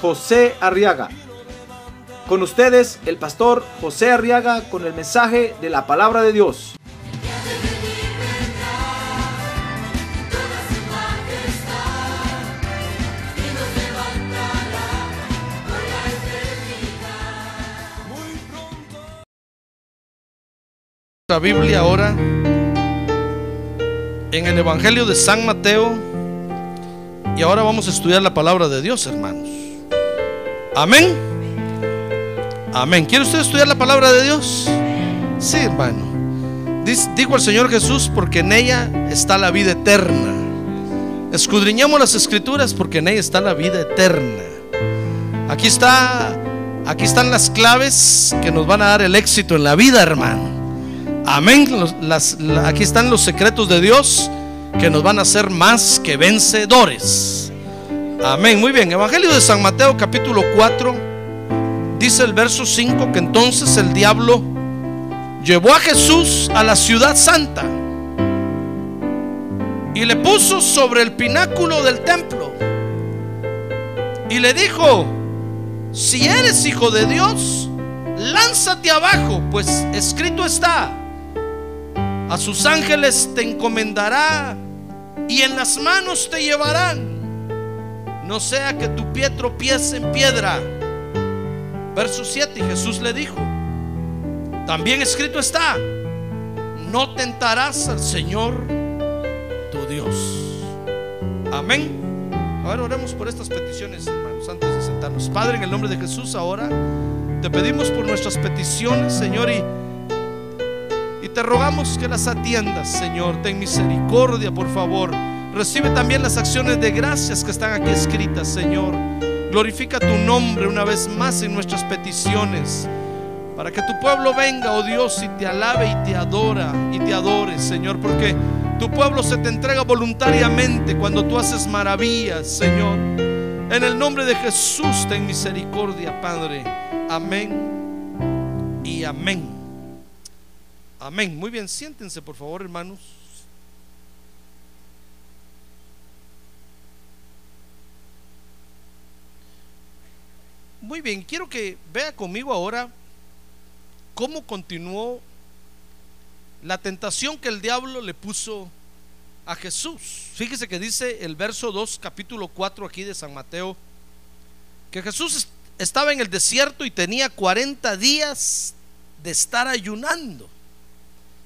José Arriaga. Con ustedes, el pastor José Arriaga con el mensaje de la palabra de Dios. La Biblia ahora en el Evangelio de San Mateo y ahora vamos a estudiar la palabra de Dios, hermanos. Amén. Amén. ¿Quiere usted estudiar la palabra de Dios? Sí, hermano. Dijo el Señor Jesús, porque en ella está la vida eterna. Escudriñamos las escrituras porque en ella está la vida eterna. Aquí está, aquí están las claves que nos van a dar el éxito en la vida, hermano. Amén. Aquí están los secretos de Dios que nos van a hacer más que vencedores. Amén. Muy bien. Evangelio de San Mateo capítulo 4. Dice el verso 5 que entonces el diablo llevó a Jesús a la ciudad santa y le puso sobre el pináculo del templo y le dijo, si eres hijo de Dios, lánzate abajo, pues escrito está, a sus ángeles te encomendará y en las manos te llevarán, no sea que tu pie tropiece en piedra. Verso 7, y Jesús le dijo, también escrito está, no tentarás al Señor tu Dios. Amén. Ahora oremos por estas peticiones, hermanos, antes de sentarnos. Padre, en el nombre de Jesús, ahora te pedimos por nuestras peticiones, Señor, y, y te rogamos que las atiendas, Señor. Ten misericordia, por favor. Recibe también las acciones de gracias que están aquí escritas, Señor. Glorifica tu nombre una vez más en nuestras peticiones. Para que tu pueblo venga, oh Dios, y te alabe y te adora y te adore, Señor, porque tu pueblo se te entrega voluntariamente cuando tú haces maravillas, Señor. En el nombre de Jesús, ten misericordia, Padre. Amén y amén. Amén. Muy bien, siéntense, por favor, hermanos. Muy bien, quiero que vea conmigo ahora cómo continuó la tentación que el diablo le puso a Jesús. Fíjese que dice el verso 2, capítulo 4 aquí de San Mateo, que Jesús est- estaba en el desierto y tenía 40 días de estar ayunando.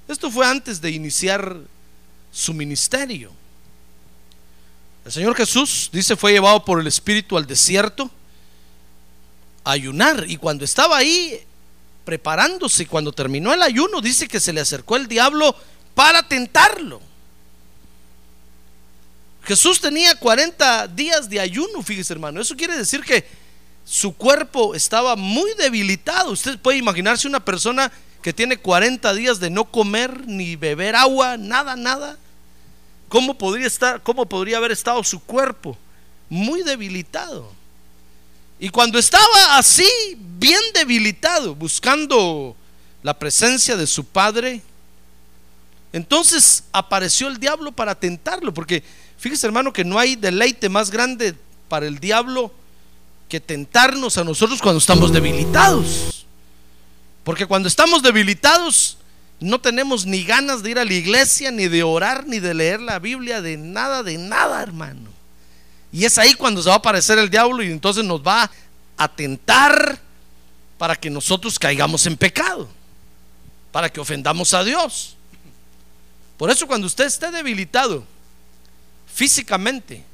Esto fue antes de iniciar su ministerio. El Señor Jesús, dice, fue llevado por el Espíritu al desierto ayunar. Y cuando estaba ahí preparándose, cuando terminó el ayuno, dice que se le acercó el diablo para tentarlo. Jesús tenía 40 días de ayuno, fíjese hermano. Eso quiere decir que su cuerpo estaba muy debilitado. Usted puede imaginarse una persona que tiene 40 días de no comer ni beber agua, nada, nada. ¿Cómo podría estar, cómo podría haber estado su cuerpo? Muy debilitado. Y cuando estaba así, bien debilitado, buscando la presencia de su padre, entonces apareció el diablo para tentarlo, porque fíjese hermano que no hay deleite más grande para el diablo que tentarnos a nosotros cuando estamos debilitados. Porque cuando estamos debilitados no tenemos ni ganas de ir a la iglesia, ni de orar, ni de leer la Biblia, de nada, de nada, hermano. Y es ahí cuando se va a aparecer el diablo y entonces nos va a tentar para que nosotros caigamos en pecado, para que ofendamos a Dios. Por eso cuando usted esté debilitado físicamente,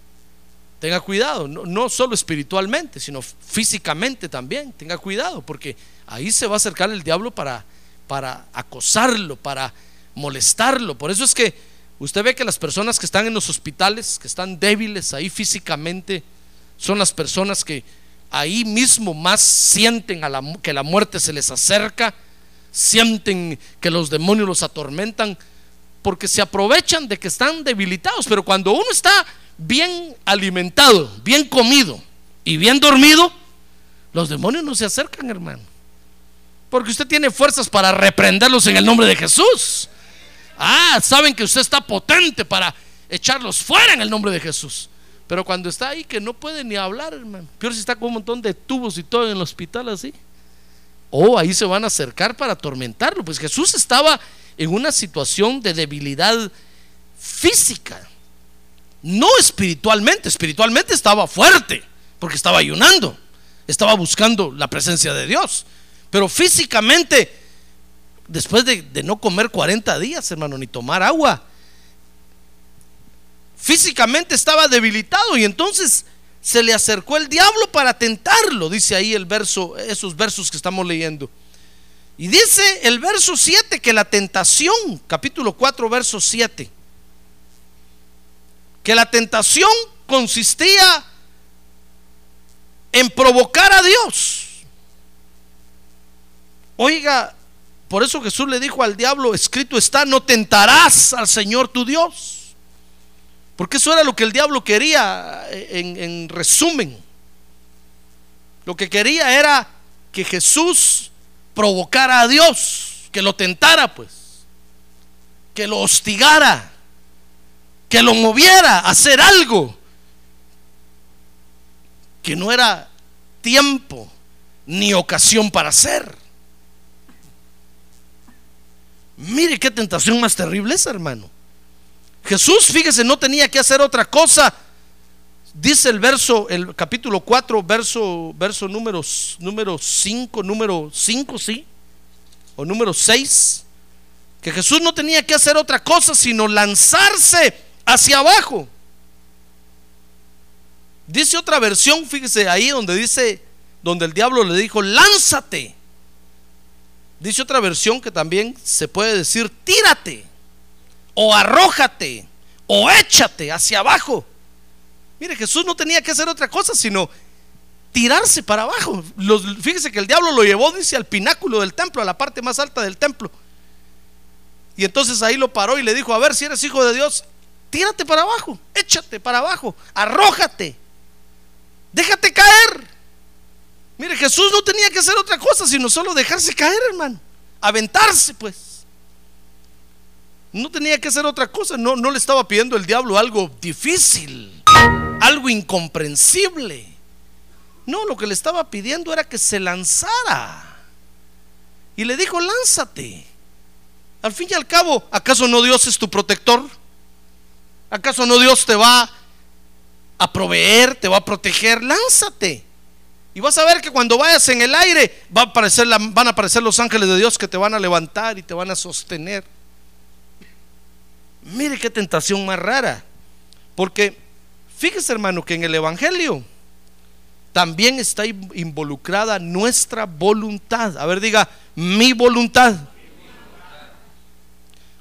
tenga cuidado, no, solo espiritualmente, sino físicamente también, tenga cuidado, porque ahí se va a acercar el diablo para, para acosarlo, para molestarlo. Por eso es que usted ve que las personas que están en los hospitales, que están débiles ahí físicamente, son las personas que ahí mismo más sienten a la, que la muerte se les acerca, sienten que los demonios los atormentan, porque se aprovechan de que están debilitados. Pero cuando uno está bien alimentado, bien comido y bien dormido, los demonios no se acercan, hermano. Porque usted tiene fuerzas para reprenderlos en el nombre de Jesús. Ah, saben que usted está potente para echarlos fuera en el nombre de Jesús. Pero cuando está ahí que no puede ni hablar, hermano. Peor si está con un montón de tubos y todo en el hospital así. O ahí se van a acercar para atormentarlo. Pues Jesús estaba en una situación de debilidad física. No espiritualmente. Espiritualmente estaba fuerte. Porque estaba ayunando. Estaba buscando la presencia de Dios. Pero físicamente, después de, de no comer 40 días, hermano, ni tomar agua físicamente estaba debilitado y entonces se le acercó el diablo para tentarlo, dice ahí el verso, esos versos que estamos leyendo. Y dice el verso 7 que la tentación, capítulo 4, verso 7, que la tentación consistía en provocar a Dios. Oiga, por eso Jesús le dijo al diablo, escrito está, no tentarás al Señor tu Dios. Porque eso era lo que el diablo quería en, en, resumen. Lo que quería era que Jesús provocara a Dios, que lo tentara pues, que lo hostigara, que lo moviera a hacer algo que no era tiempo ni ocasión para hacer. Mire qué tentación más terrible es, hermano. Jesús, fíjese, no tenía que hacer otra cosa. Dice el verso, el capítulo 4, verso, verso número, número 5, número 5, sí, o número 6, que Jesús no tenía que hacer otra cosa sino lanzarse hacia abajo. Dice otra versión, fíjese ahí donde dice, donde el diablo le dijo, lánzate. Dice otra versión que también se puede decir, tírate o arrójate, o échate hacia abajo. Mire, Jesús no tenía que hacer otra cosa sino tirarse para abajo. fíjese que el diablo lo llevó, dice, al pináculo del templo, a la parte más alta del templo. Y entonces ahí lo paró y le dijo, a ver si eres hijo de Dios, tírate para abajo, échate para abajo, arrójate, déjate caer. Mire, Jesús no tenía que hacer otra cosa sino solo dejarse caer, hermano, aventarse pues. No tenía que hacer otra cosa, no, no le estaba pidiendo el diablo algo difícil, algo incomprensible. No, lo que le estaba pidiendo era que se lanzara. Y le dijo, lánzate. Al fin y al cabo, ¿acaso no Dios es tu protector? ¿Acaso no Dios te va a proveer, te va a proteger? Lánzate. Y vas a ver que cuando vayas en el aire va a aparecer van a aparecer los ángeles de Dios que te van a levantar y te van a sostener. Mire qué tentación más rara. Porque fíjese hermano que en el Evangelio también está involucrada nuestra voluntad. A ver, diga, mi voluntad.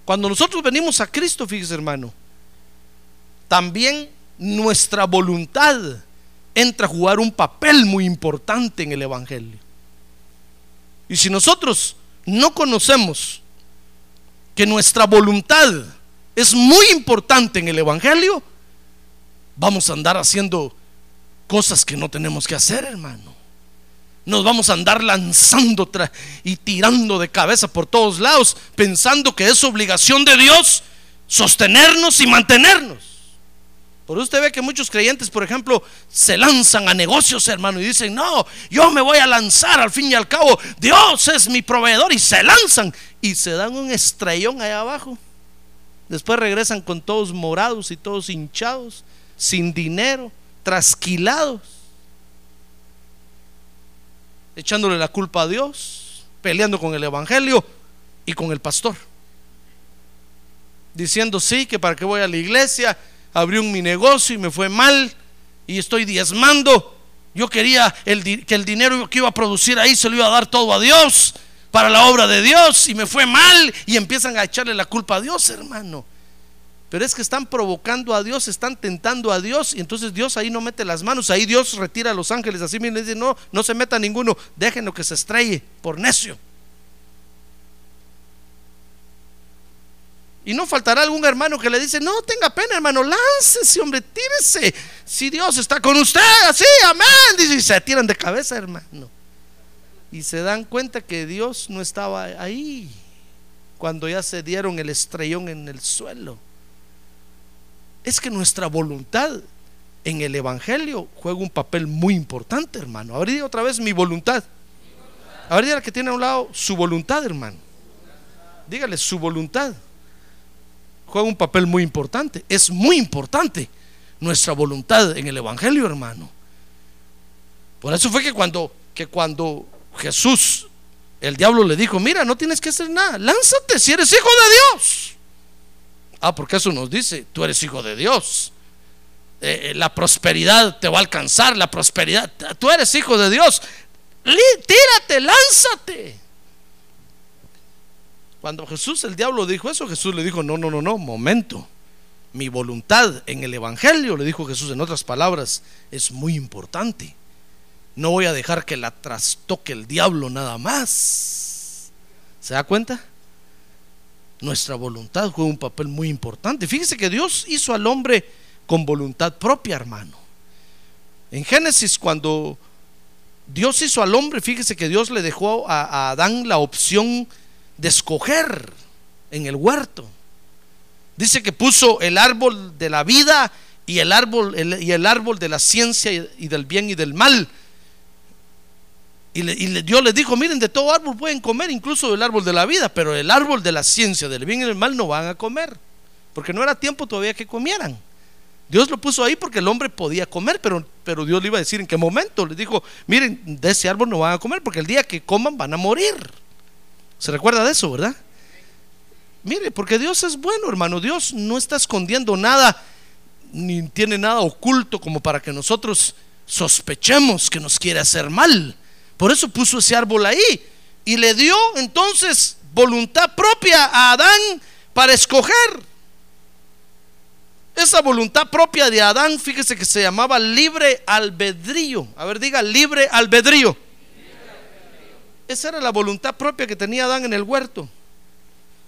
Cuando nosotros venimos a Cristo, fíjese hermano, también nuestra voluntad entra a jugar un papel muy importante en el Evangelio. Y si nosotros no conocemos que nuestra voluntad es muy importante en el Evangelio, vamos a andar haciendo cosas que no tenemos que hacer, hermano. Nos vamos a andar lanzando y tirando de cabeza por todos lados, pensando que es obligación de Dios sostenernos y mantenernos. Por usted ve que muchos creyentes, por ejemplo, se lanzan a negocios, hermano, y dicen, no, yo me voy a lanzar, al fin y al cabo, Dios es mi proveedor, y se lanzan y se dan un estrellón allá abajo. Después regresan con todos morados y todos hinchados, sin dinero, trasquilados, echándole la culpa a Dios, peleando con el Evangelio y con el pastor. Diciendo, sí, que para qué voy a la iglesia, abrí un mi negocio y me fue mal y estoy diezmando. Yo quería el, que el dinero que iba a producir ahí se lo iba a dar todo a Dios para la obra de Dios y me fue mal y empiezan a echarle la culpa a Dios, hermano. Pero es que están provocando a Dios, están tentando a Dios y entonces Dios ahí no mete las manos, ahí Dios retira a los ángeles, así mismo dice, no, no se meta ninguno, déjenlo que se estrelle por necio. Y no faltará algún hermano que le dice, no tenga pena hermano, láncese, hombre, tírese. Si Dios está con usted, así, amén. Dice, y se tiran de cabeza, hermano. Y se dan cuenta que Dios no estaba ahí cuando ya se dieron el estrellón en el suelo. Es que nuestra voluntad en el Evangelio juega un papel muy importante, hermano. A ver, otra vez mi voluntad. A ver, que tiene a un lado su voluntad, hermano. Dígale su voluntad juega un papel muy importante. Es muy importante nuestra voluntad en el Evangelio, hermano. Por eso fue que cuando, que cuando Jesús, el diablo le dijo, mira, no tienes que hacer nada, lánzate si eres hijo de Dios. Ah, porque eso nos dice, tú eres hijo de Dios. Eh, eh, la prosperidad te va a alcanzar, la prosperidad, tú eres hijo de Dios. Tírate, lánzate. Cuando Jesús, el diablo, dijo eso, Jesús le dijo, no, no, no, no, momento. Mi voluntad en el Evangelio, le dijo Jesús en otras palabras, es muy importante. No voy a dejar que la trastoque el diablo nada más. ¿Se da cuenta? Nuestra voluntad juega un papel muy importante. Fíjese que Dios hizo al hombre con voluntad propia, hermano. En Génesis, cuando Dios hizo al hombre, fíjese que Dios le dejó a, a Adán la opción de escoger en el huerto. Dice que puso el árbol de la vida y el árbol, y el árbol de la ciencia y, del bien y del mal. Y, Dios les dijo, miren, de todo árbol pueden comer, incluso del árbol de la vida, pero el árbol de la ciencia, del bien y del mal no van a comer, porque no era tiempo todavía que comieran. Dios lo puso ahí porque el hombre podía comer, pero, pero Dios le iba a decir en qué momento. Les dijo, miren, de ese árbol no van a comer, porque el día que coman van a morir. ¿Se recuerda de eso, verdad? Mire, porque Dios es bueno, hermano. Dios no está escondiendo nada, ni tiene nada oculto como para que nosotros sospechemos que nos quiere hacer mal. Por eso puso ese árbol ahí y le dio entonces voluntad propia a Adán para escoger. Esa voluntad propia de Adán, fíjese que se llamaba libre albedrío. A ver, diga libre albedrío. Esa era la voluntad propia que tenía Adán en el huerto.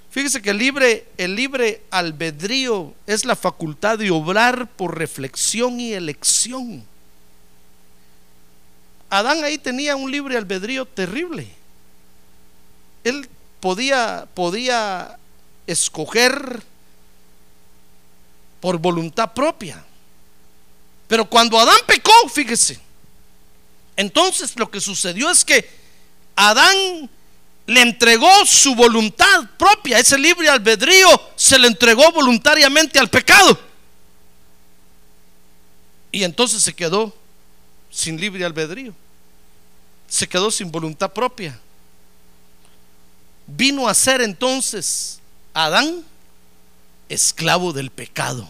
Fíjese que el libre, el libre albedrío es la facultad de obrar por reflexión y elección. Adán ahí tenía un libre albedrío terrible. Él podía, podía escoger por voluntad propia. Pero cuando Adán pecó, fíjese, entonces lo que sucedió es que Adán le entregó su voluntad propia, ese libre albedrío se le entregó voluntariamente al pecado. Y entonces se quedó sin libre albedrío. Se quedó sin voluntad propia. Vino a ser entonces Adán esclavo del pecado.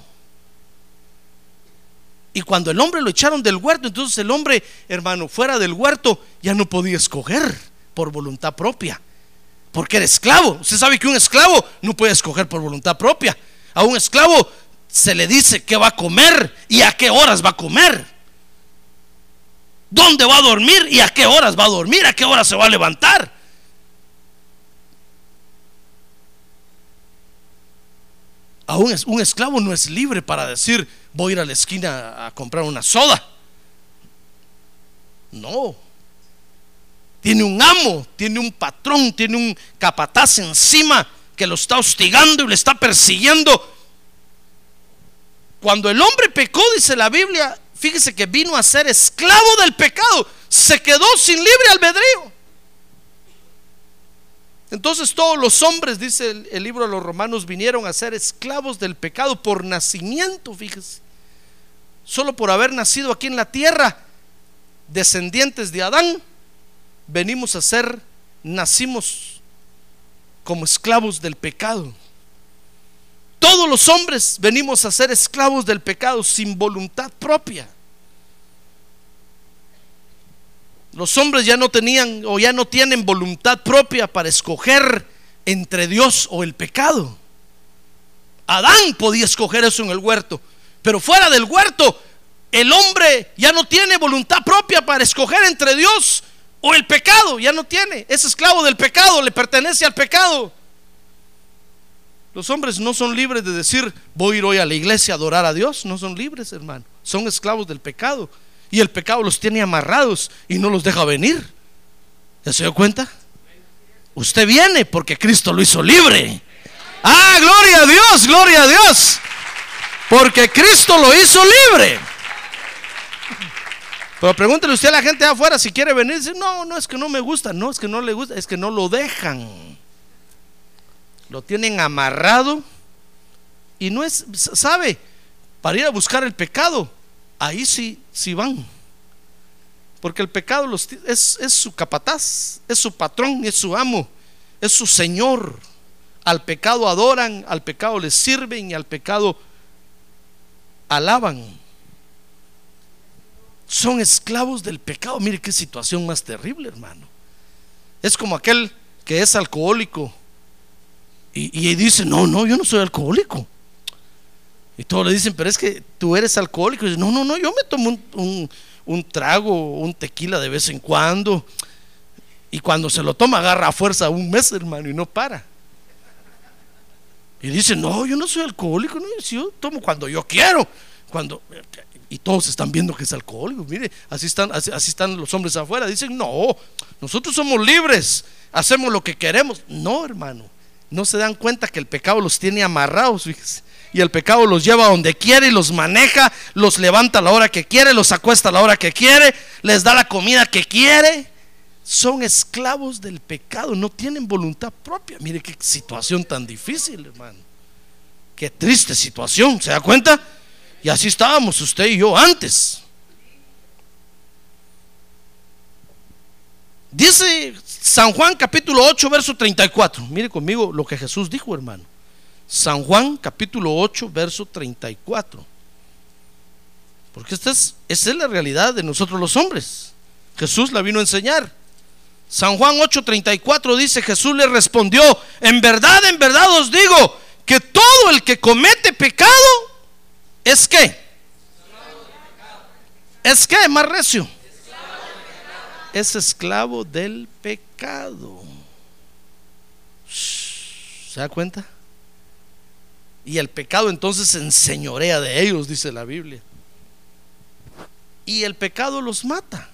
Y cuando el hombre lo echaron del huerto, entonces el hombre, hermano, fuera del huerto, ya no podía escoger por voluntad propia. Porque era esclavo. Usted sabe que un esclavo no puede escoger por voluntad propia. A un esclavo se le dice qué va a comer y a qué horas va a comer. ¿Dónde va a dormir y a qué horas va a dormir? ¿A qué horas se va a levantar? Aún un esclavo no es libre para decir voy a ir a la esquina a comprar una soda. No tiene un amo, tiene un patrón, tiene un capataz encima que lo está hostigando y le está persiguiendo. Cuando el hombre pecó, dice la Biblia, fíjese que vino a ser esclavo del pecado, se quedó sin libre albedrío. Entonces todos los hombres, dice el, libro de los romanos, vinieron a ser esclavos del pecado por nacimiento, fíjese. Solo por haber nacido aquí en la tierra, descendientes de Adán, venimos a ser, nacimos como esclavos del pecado. Todos los hombres venimos a ser esclavos del pecado sin voluntad propia. Los hombres ya no tenían o ya no tienen voluntad propia para escoger entre Dios o el pecado. Adán podía escoger eso en el huerto, pero fuera del huerto, el hombre ya no tiene voluntad propia para escoger entre Dios o el pecado, ya no tiene, es esclavo del pecado, le pertenece al pecado. Los hombres no son libres de decir, voy a ir hoy a la iglesia a adorar a Dios, no son libres, hermano, son esclavos del pecado. Y el pecado los tiene amarrados y no los deja venir. ¿Ya se dio cuenta? Usted viene porque Cristo lo hizo libre. Ah, gloria a Dios, gloria a Dios. Porque Cristo lo hizo libre. Pero pregúntele usted a la gente afuera si quiere venir. Dice, no, no es que no me gusta, no es que no le gusta, es que no lo dejan. Lo tienen amarrado. Y no es, ¿sabe? Para ir a buscar el pecado, ahí sí, sí van. Porque el pecado los, es, es su capataz, es su patrón, es su amo, es su señor. Al pecado adoran, al pecado les sirven y al pecado alaban. Son esclavos del pecado. Mire qué situación más terrible, hermano. Es como aquel que es alcohólico y, dice, no, no, yo no soy alcohólico. Y todos le dicen, pero es que tú eres alcohólico. Y dice, no, no, no, yo me tomo un, un, trago, un tequila de vez en cuando. Y cuando se lo toma, agarra a fuerza un mes, hermano, y no para. Y dice, no, yo no soy alcohólico, no, yo tomo cuando yo quiero. Cuando, y todos están viendo que es alcohólico. Mire, así están, así, están los hombres afuera. Dicen, no, nosotros somos libres, hacemos lo que queremos. No, hermano, no se dan cuenta que el pecado los tiene amarrados. Y el pecado los lleva donde quiere y los maneja, los levanta a la hora que quiere, los acuesta a la hora que quiere, les da la comida que quiere. Son esclavos del pecado, no tienen voluntad propia. Mire qué situación tan difícil, hermano. Qué triste situación, ¿se da cuenta? Y así estábamos usted y yo antes. Dice San Juan capítulo 8, verso 34. Mire conmigo lo que Jesús dijo, hermano. San Juan capítulo 8, verso 34. Porque esta es, es la realidad de nosotros los hombres. Jesús la vino a enseñar. San Juan 8:34 dice, Jesús le respondió, en verdad, en verdad os digo, que todo el que comete pecado es que, es que, más recio, es esclavo del pecado. ¿Se da cuenta? Y el pecado entonces se enseñorea de ellos, dice la Biblia. Y el pecado los mata.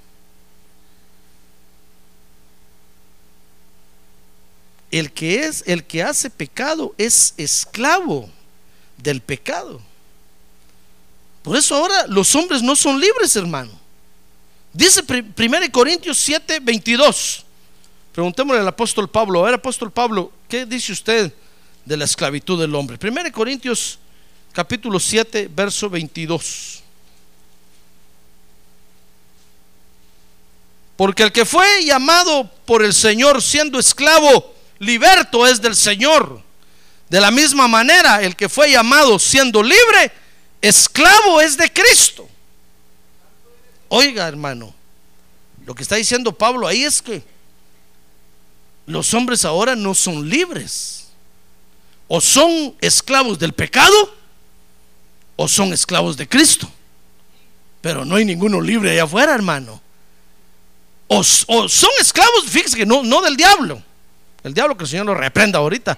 El que es, el que hace pecado es esclavo del pecado. Por eso ahora los hombres no son libres, hermano. Dice 1 Corintios 7, 22. Preguntémosle al apóstol Pablo. A ver, apóstol Pablo, ¿qué dice usted? de la esclavitud del hombre. 1 Corintios capítulo 7, verso 22. Porque el que fue llamado por el Señor siendo esclavo, liberto es del Señor. De la misma manera, el que fue llamado siendo libre, esclavo es de Cristo. Oiga, hermano, lo que está diciendo Pablo ahí es que los hombres ahora no son libres o son esclavos del pecado o son esclavos de Cristo. Pero no hay ninguno libre allá afuera, hermano. O, son esclavos, fíjese que no, no del diablo. El diablo que el Señor lo reprenda ahorita.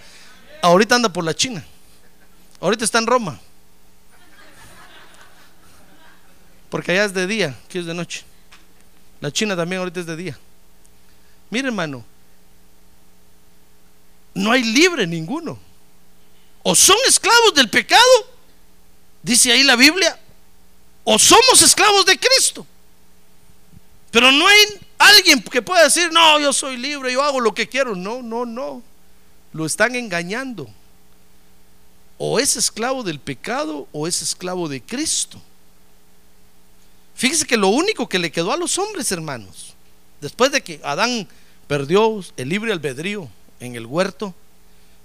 Ahorita anda por la China. Ahorita está en Roma. Porque allá es de día, aquí es de noche. La China también ahorita es de día. Mire, hermano, no hay libre ninguno o son esclavos del pecado, dice ahí la Biblia, o somos esclavos de Cristo. Pero no hay alguien que pueda decir, no, yo soy libre, yo hago lo que quiero. No, no, no. Lo están engañando. O es esclavo del pecado o es esclavo de Cristo. Fíjese que lo único que le quedó a los hombres, hermanos, después de que Adán perdió el libre albedrío en el huerto,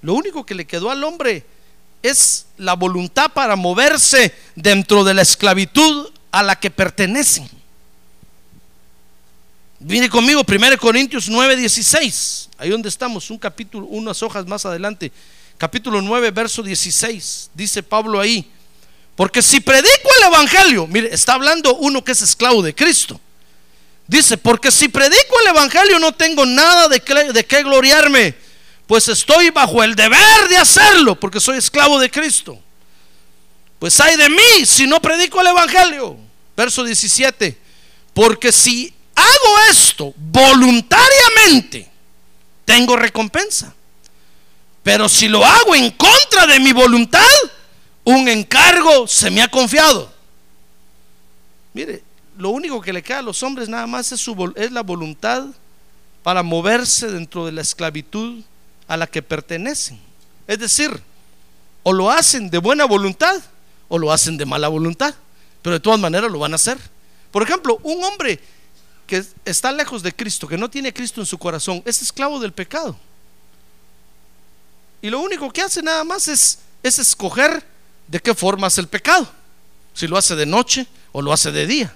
lo único que le quedó al hombre es la voluntad para moverse dentro de la esclavitud a la que pertenecen. Viene conmigo 1 Corintios 9, 16. Ahí donde estamos, un capítulo, unas hojas más adelante. capítulo 9, verso 16. Dice Pablo ahí, porque si predico el Evangelio, mire, está hablando uno que es esclavo de Cristo. Dice, porque si predico el Evangelio no tengo nada de, de qué gloriarme, pues estoy bajo el deber de hacerlo, porque soy esclavo de Cristo. Pues hay de mí si no predico el Evangelio. Verso 17, porque si hago esto voluntariamente, tengo recompensa. Pero si lo hago en contra de mi voluntad, un encargo se me ha confiado. Mire, lo único que le queda a los hombres nada más es, su, es la voluntad para moverse dentro de la esclavitud a la que pertenecen. Es decir, o lo hacen de buena voluntad o lo hacen de mala voluntad, pero de todas maneras lo van a hacer. Por ejemplo, un hombre que está lejos de Cristo, que no tiene Cristo en su corazón, es esclavo del pecado. Y lo único que hace nada más es, es escoger de qué forma hace el pecado. Si lo hace de noche o lo hace de día.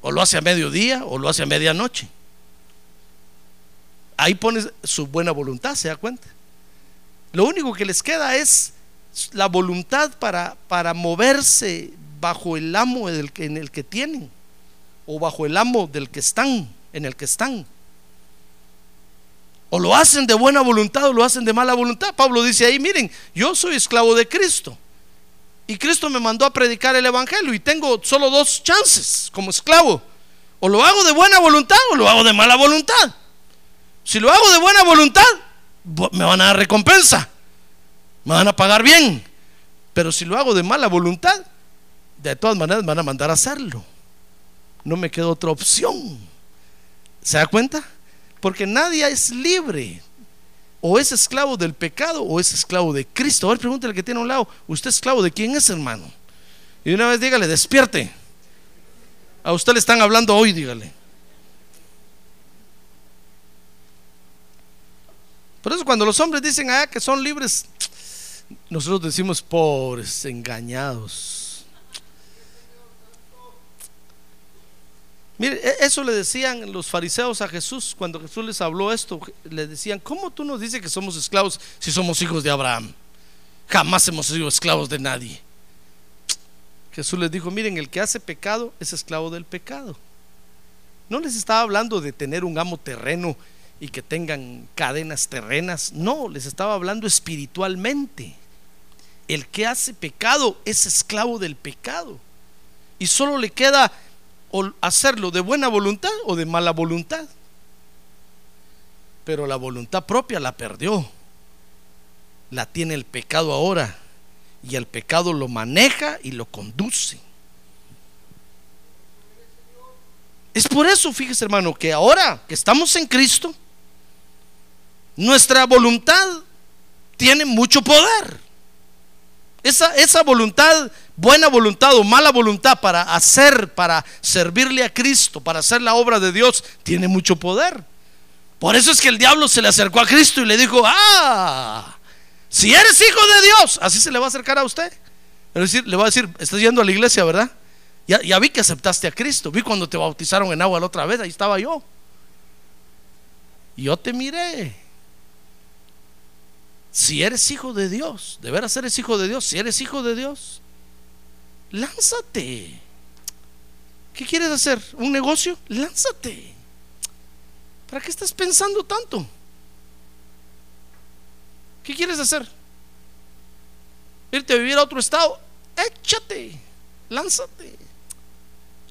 O lo hace a mediodía o lo hace a medianoche. Ahí pone su buena voluntad, ¿se da cuenta? Lo único que les queda es la voluntad para, para moverse bajo el amo del que- en el que tienen o bajo el amo del que están, en el que están. O lo hacen de buena voluntad o lo hacen de mala voluntad. Pablo dice ahí, miren, yo soy esclavo de Cristo. Y Cristo me mandó a predicar el Evangelio y tengo solo dos chances como esclavo. O lo hago de buena voluntad o lo hago de mala voluntad. Si lo hago de buena voluntad, me van a dar recompensa. Me van a pagar bien. Pero si lo hago de mala voluntad, de todas maneras me van a mandar a hacerlo. No me queda otra opción. ¿Se da cuenta? Porque nadie es libre. O es esclavo del pecado o es esclavo de Cristo. A ver, pregúntale al que tiene a un lado, ¿usted es esclavo de quién es, hermano? Y una vez dígale, despierte. A usted le están hablando hoy, dígale. Por eso cuando los hombres dicen ah, que son libres, nosotros decimos pobres, engañados. Mire, e- eso le decían los fariseos a Jesús cuando Jesús les habló esto. Le decían, ¿cómo tú nos dices que somos esclavos si somos hijos de Abraham? Jamás hemos sido esclavos de nadie. Jesús les dijo, miren, el que hace pecado es esclavo del pecado. No les estaba hablando de tener un amo terreno y que tengan cadenas terrenas. No, les estaba hablando espiritualmente. El que hace pecado es esclavo del pecado. Y solo le queda o hacerlo de buena voluntad o de mala voluntad. Pero la voluntad propia la perdió. La tiene el pecado ahora. Y el pecado lo maneja y lo conduce. Es por eso, fíjese hermano, que ahora que estamos en Cristo, nuestra voluntad tiene mucho poder. Esa, esa voluntad, buena voluntad o mala voluntad para hacer, para servirle a Cristo, para hacer la obra de Dios, tiene mucho poder. Por eso es que el diablo se le acercó a Cristo y le dijo, ah, si eres hijo de Dios, así se le va a acercar a usted. Es decir, le va a decir, estás yendo a la iglesia, ¿verdad? Ya, ya vi que aceptaste a Cristo. Vi cuando te bautizaron en agua la otra vez, ahí estaba yo. Yo te miré. Si eres hijo de Dios, de veras eres hijo de Dios, si eres hijo de Dios, lánzate. ¿Qué quieres hacer? ¿Un negocio? Lánzate. ¿Para qué estás pensando tanto? ¿Qué quieres hacer? ¿Irte a vivir a otro estado? Échate, lánzate.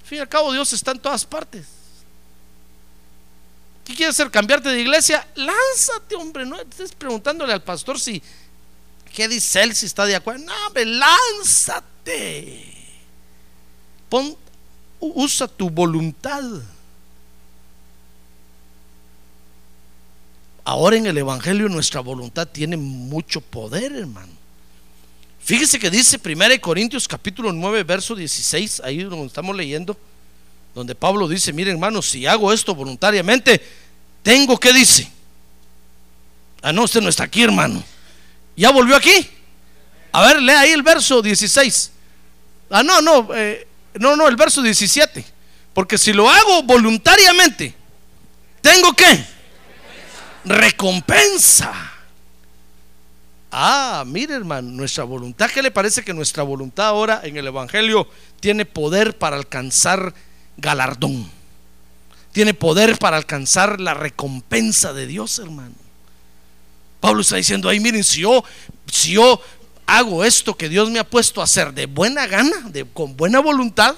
Al fin y al cabo, Dios está en todas partes. ¿Qué quieres hacer? ¿Cambiarte de iglesia? Lánzate, hombre. No estés preguntándole al pastor si, ¿qué dice él? Si está de acuerdo. No, hombre, lánzate. Pon, usa tu voluntad. Ahora en el Evangelio nuestra voluntad tiene mucho poder, hermano. Fíjese que dice 1 Corintios capítulo 9, verso 16, ahí donde estamos leyendo, donde Pablo dice, miren hermanos, si hago esto voluntariamente, tengo que dice. Ah, no, usted no está aquí, hermano. ¿Ya volvió aquí? A ver, lea ahí el verso 16. Ah, no, no, eh, no, no, el verso 17. Porque si lo hago voluntariamente, tengo que recompensa. Ah, mire hermano, nuestra voluntad, ¿qué le parece que nuestra voluntad ahora en el Evangelio tiene poder para alcanzar galardón? Tiene poder para alcanzar la recompensa de Dios, hermano. Pablo está diciendo ahí, miren, si yo, si yo hago esto que Dios me ha puesto a hacer de buena gana, de, con buena voluntad,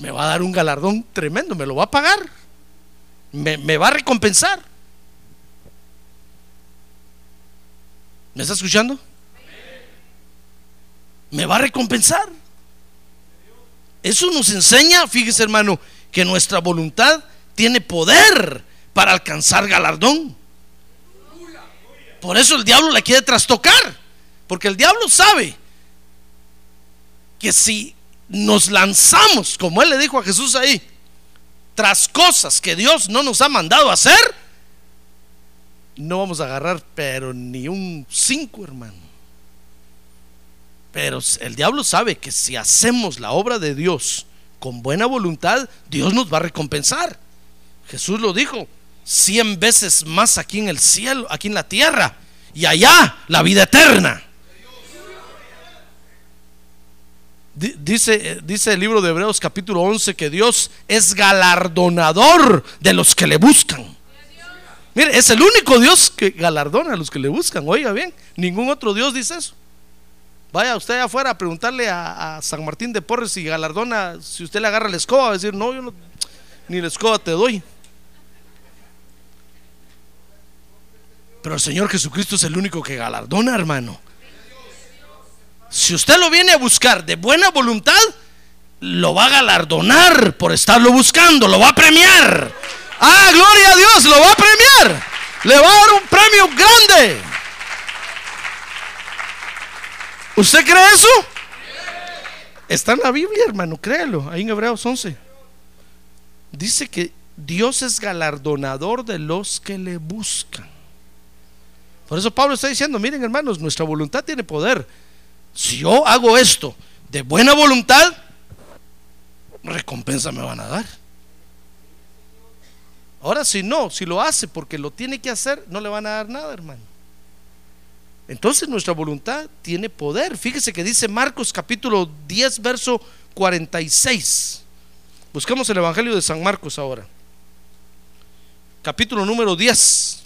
me va a dar un galardón tremendo, me lo va a pagar, me, me va a recompensar. ¿Me está escuchando? Me va a recompensar. Eso nos enseña, fíjese hermano, que nuestra voluntad tiene poder para alcanzar galardón. Por eso el diablo la quiere trastocar. Porque el diablo sabe que si nos lanzamos, como él le dijo a Jesús ahí, tras cosas que Dios no nos ha mandado hacer, no vamos a agarrar, pero ni un cinco, hermano. Pero el diablo sabe que si hacemos la obra de Dios con buena voluntad, Dios nos va a recompensar. Jesús lo dijo, cien veces más aquí en el cielo, aquí en la tierra, y allá la vida eterna. Dice, dice el libro de Hebreos capítulo 11 que Dios es galardonador de los que le buscan. Mire, es el único Dios que galardona a los que le buscan. Oiga bien, ningún otro Dios dice eso. Vaya usted afuera a preguntarle a, San Martín de Porres si galardona, si usted le agarra la escoba, va a decir, no, yo no, ni la escoba te doy. Pero el Señor Jesucristo es el único que galardona, hermano. Si usted lo viene a buscar de buena voluntad, lo va a galardonar por estarlo buscando, lo va a premiar. Ah, gloria a Dios, lo va a premiar. Le va a dar un premio grande. ¿Usted cree eso? Está en la Biblia, hermano, créelo, ahí en Hebreos 11. Dice que Dios es galardonador de los que le buscan. Por eso Pablo está diciendo, miren hermanos, nuestra voluntad tiene poder. Si yo hago esto de buena voluntad, recompensa me van a dar. Ahora si no, si lo hace porque lo tiene que hacer, no le van a dar nada, hermano. Entonces nuestra voluntad tiene poder. Fíjese que dice Marcos capítulo 10, verso 46. Buscamos el Evangelio de San Marcos ahora. Capítulo número 10.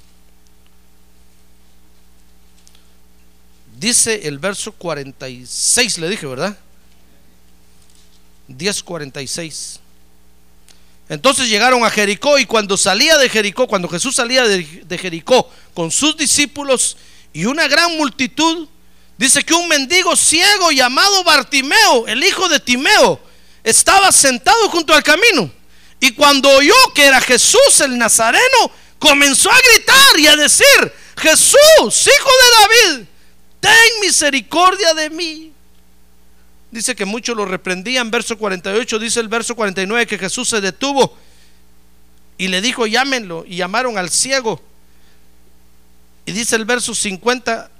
Dice el verso 46, le dije, ¿verdad? 10:46. Entonces llegaron a Jericó y cuando salía de Jericó, cuando Jesús salía de, Jericó con sus discípulos y una gran multitud, dice que un mendigo ciego llamado Bartimeo, el hijo de Timeo, estaba sentado junto al camino. Y cuando oyó que era Jesús el Nazareno, comenzó a gritar y a decir, Jesús, hijo de David, ten misericordia de mí. Dice que muchos lo reprendían. Verso 48, dice el verso 49 que Jesús se detuvo y le dijo, llámenlo. Y llamaron al ciego. Y dice el verso 50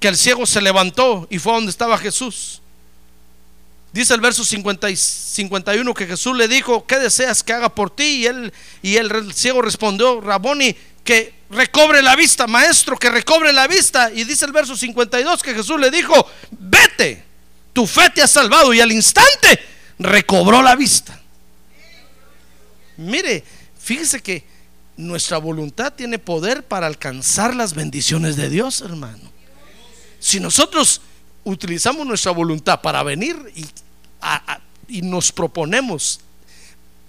que el ciego se levantó y fue a donde estaba Jesús. Dice el verso 50 y 51 que Jesús le dijo, ¿qué deseas que haga por ti? Y él y el ciego respondió, Raboni, que recobre la vista, maestro, que recobre la vista. Y dice el verso 52 que Jesús le dijo, vete, tu fe te ha salvado y al instante recobró la vista. Mire, fíjese que nuestra voluntad tiene poder para alcanzar las bendiciones de Dios, hermano. Si nosotros utilizamos nuestra voluntad para venir y, nos proponemos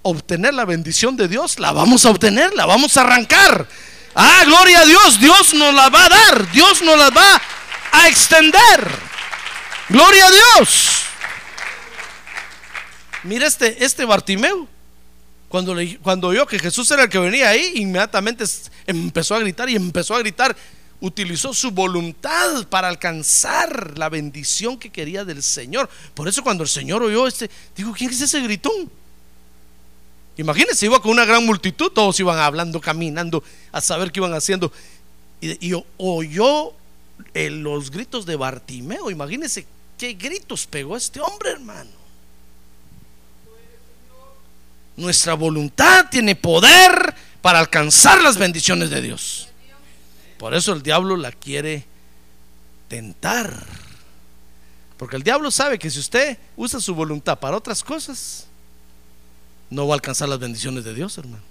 obtener la bendición de Dios, la vamos a obtener, la vamos a arrancar. Ah, gloria a Dios, Dios nos la va a dar, Dios nos la va a extender. Gloria a Dios. Mira este, este Bartimeo. Cuando, le, cuando oyó que Jesús era el que venía ahí, inmediatamente empezó a gritar y empezó a gritar. Utilizó su voluntad para alcanzar la bendición que quería del Señor. Por eso cuando el Señor oyó este, dijo, ¿quién es ese gritón? Imagínense, iba con una gran multitud, todos iban hablando, caminando, a saber qué iban haciendo. Y, oyó eh, los gritos de Bartimeo. Imagínense ¿Qué gritos pegó este hombre, hermano? Nuestra voluntad tiene poder para alcanzar las bendiciones de Dios. Por eso el diablo la quiere tentar. Porque el diablo sabe que si usted usa su voluntad para otras cosas, no va a alcanzar las bendiciones de Dios, hermano.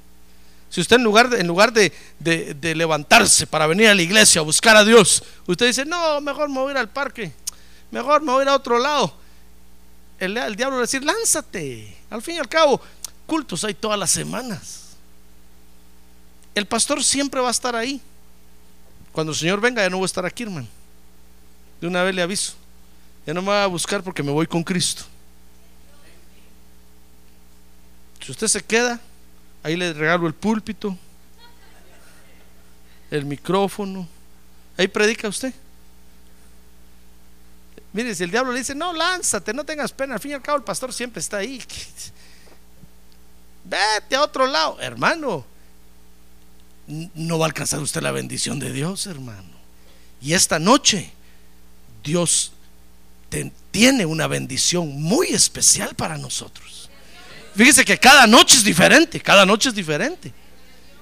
Si usted en lugar, de, en lugar de, de- levantarse para venir a la iglesia a buscar a Dios, usted dice, no, mejor me voy a ir al parque, mejor me voy a ir a otro lado. El, el diablo va a decir, lánzate. Al fin y al cabo, cultos hay todas las semanas. El pastor siempre va a estar ahí. Cuando el Señor venga, ya no voy a estar aquí, hermano. De una vez le aviso. Ya no me va a buscar porque me voy con Cristo. Si usted se queda, ahí le regalo el púlpito, el micrófono. Ahí predica usted. Mire, si el diablo le dice, no, lánzate, no tengas pena. Al fin y al cabo, el pastor siempre está ahí. Vete a otro lado, hermano. No va a alcanzar usted la bendición de Dios, hermano. Y esta noche, Dios tiene una bendición muy especial para nosotros. Fíjese que cada noche es diferente, cada noche es diferente.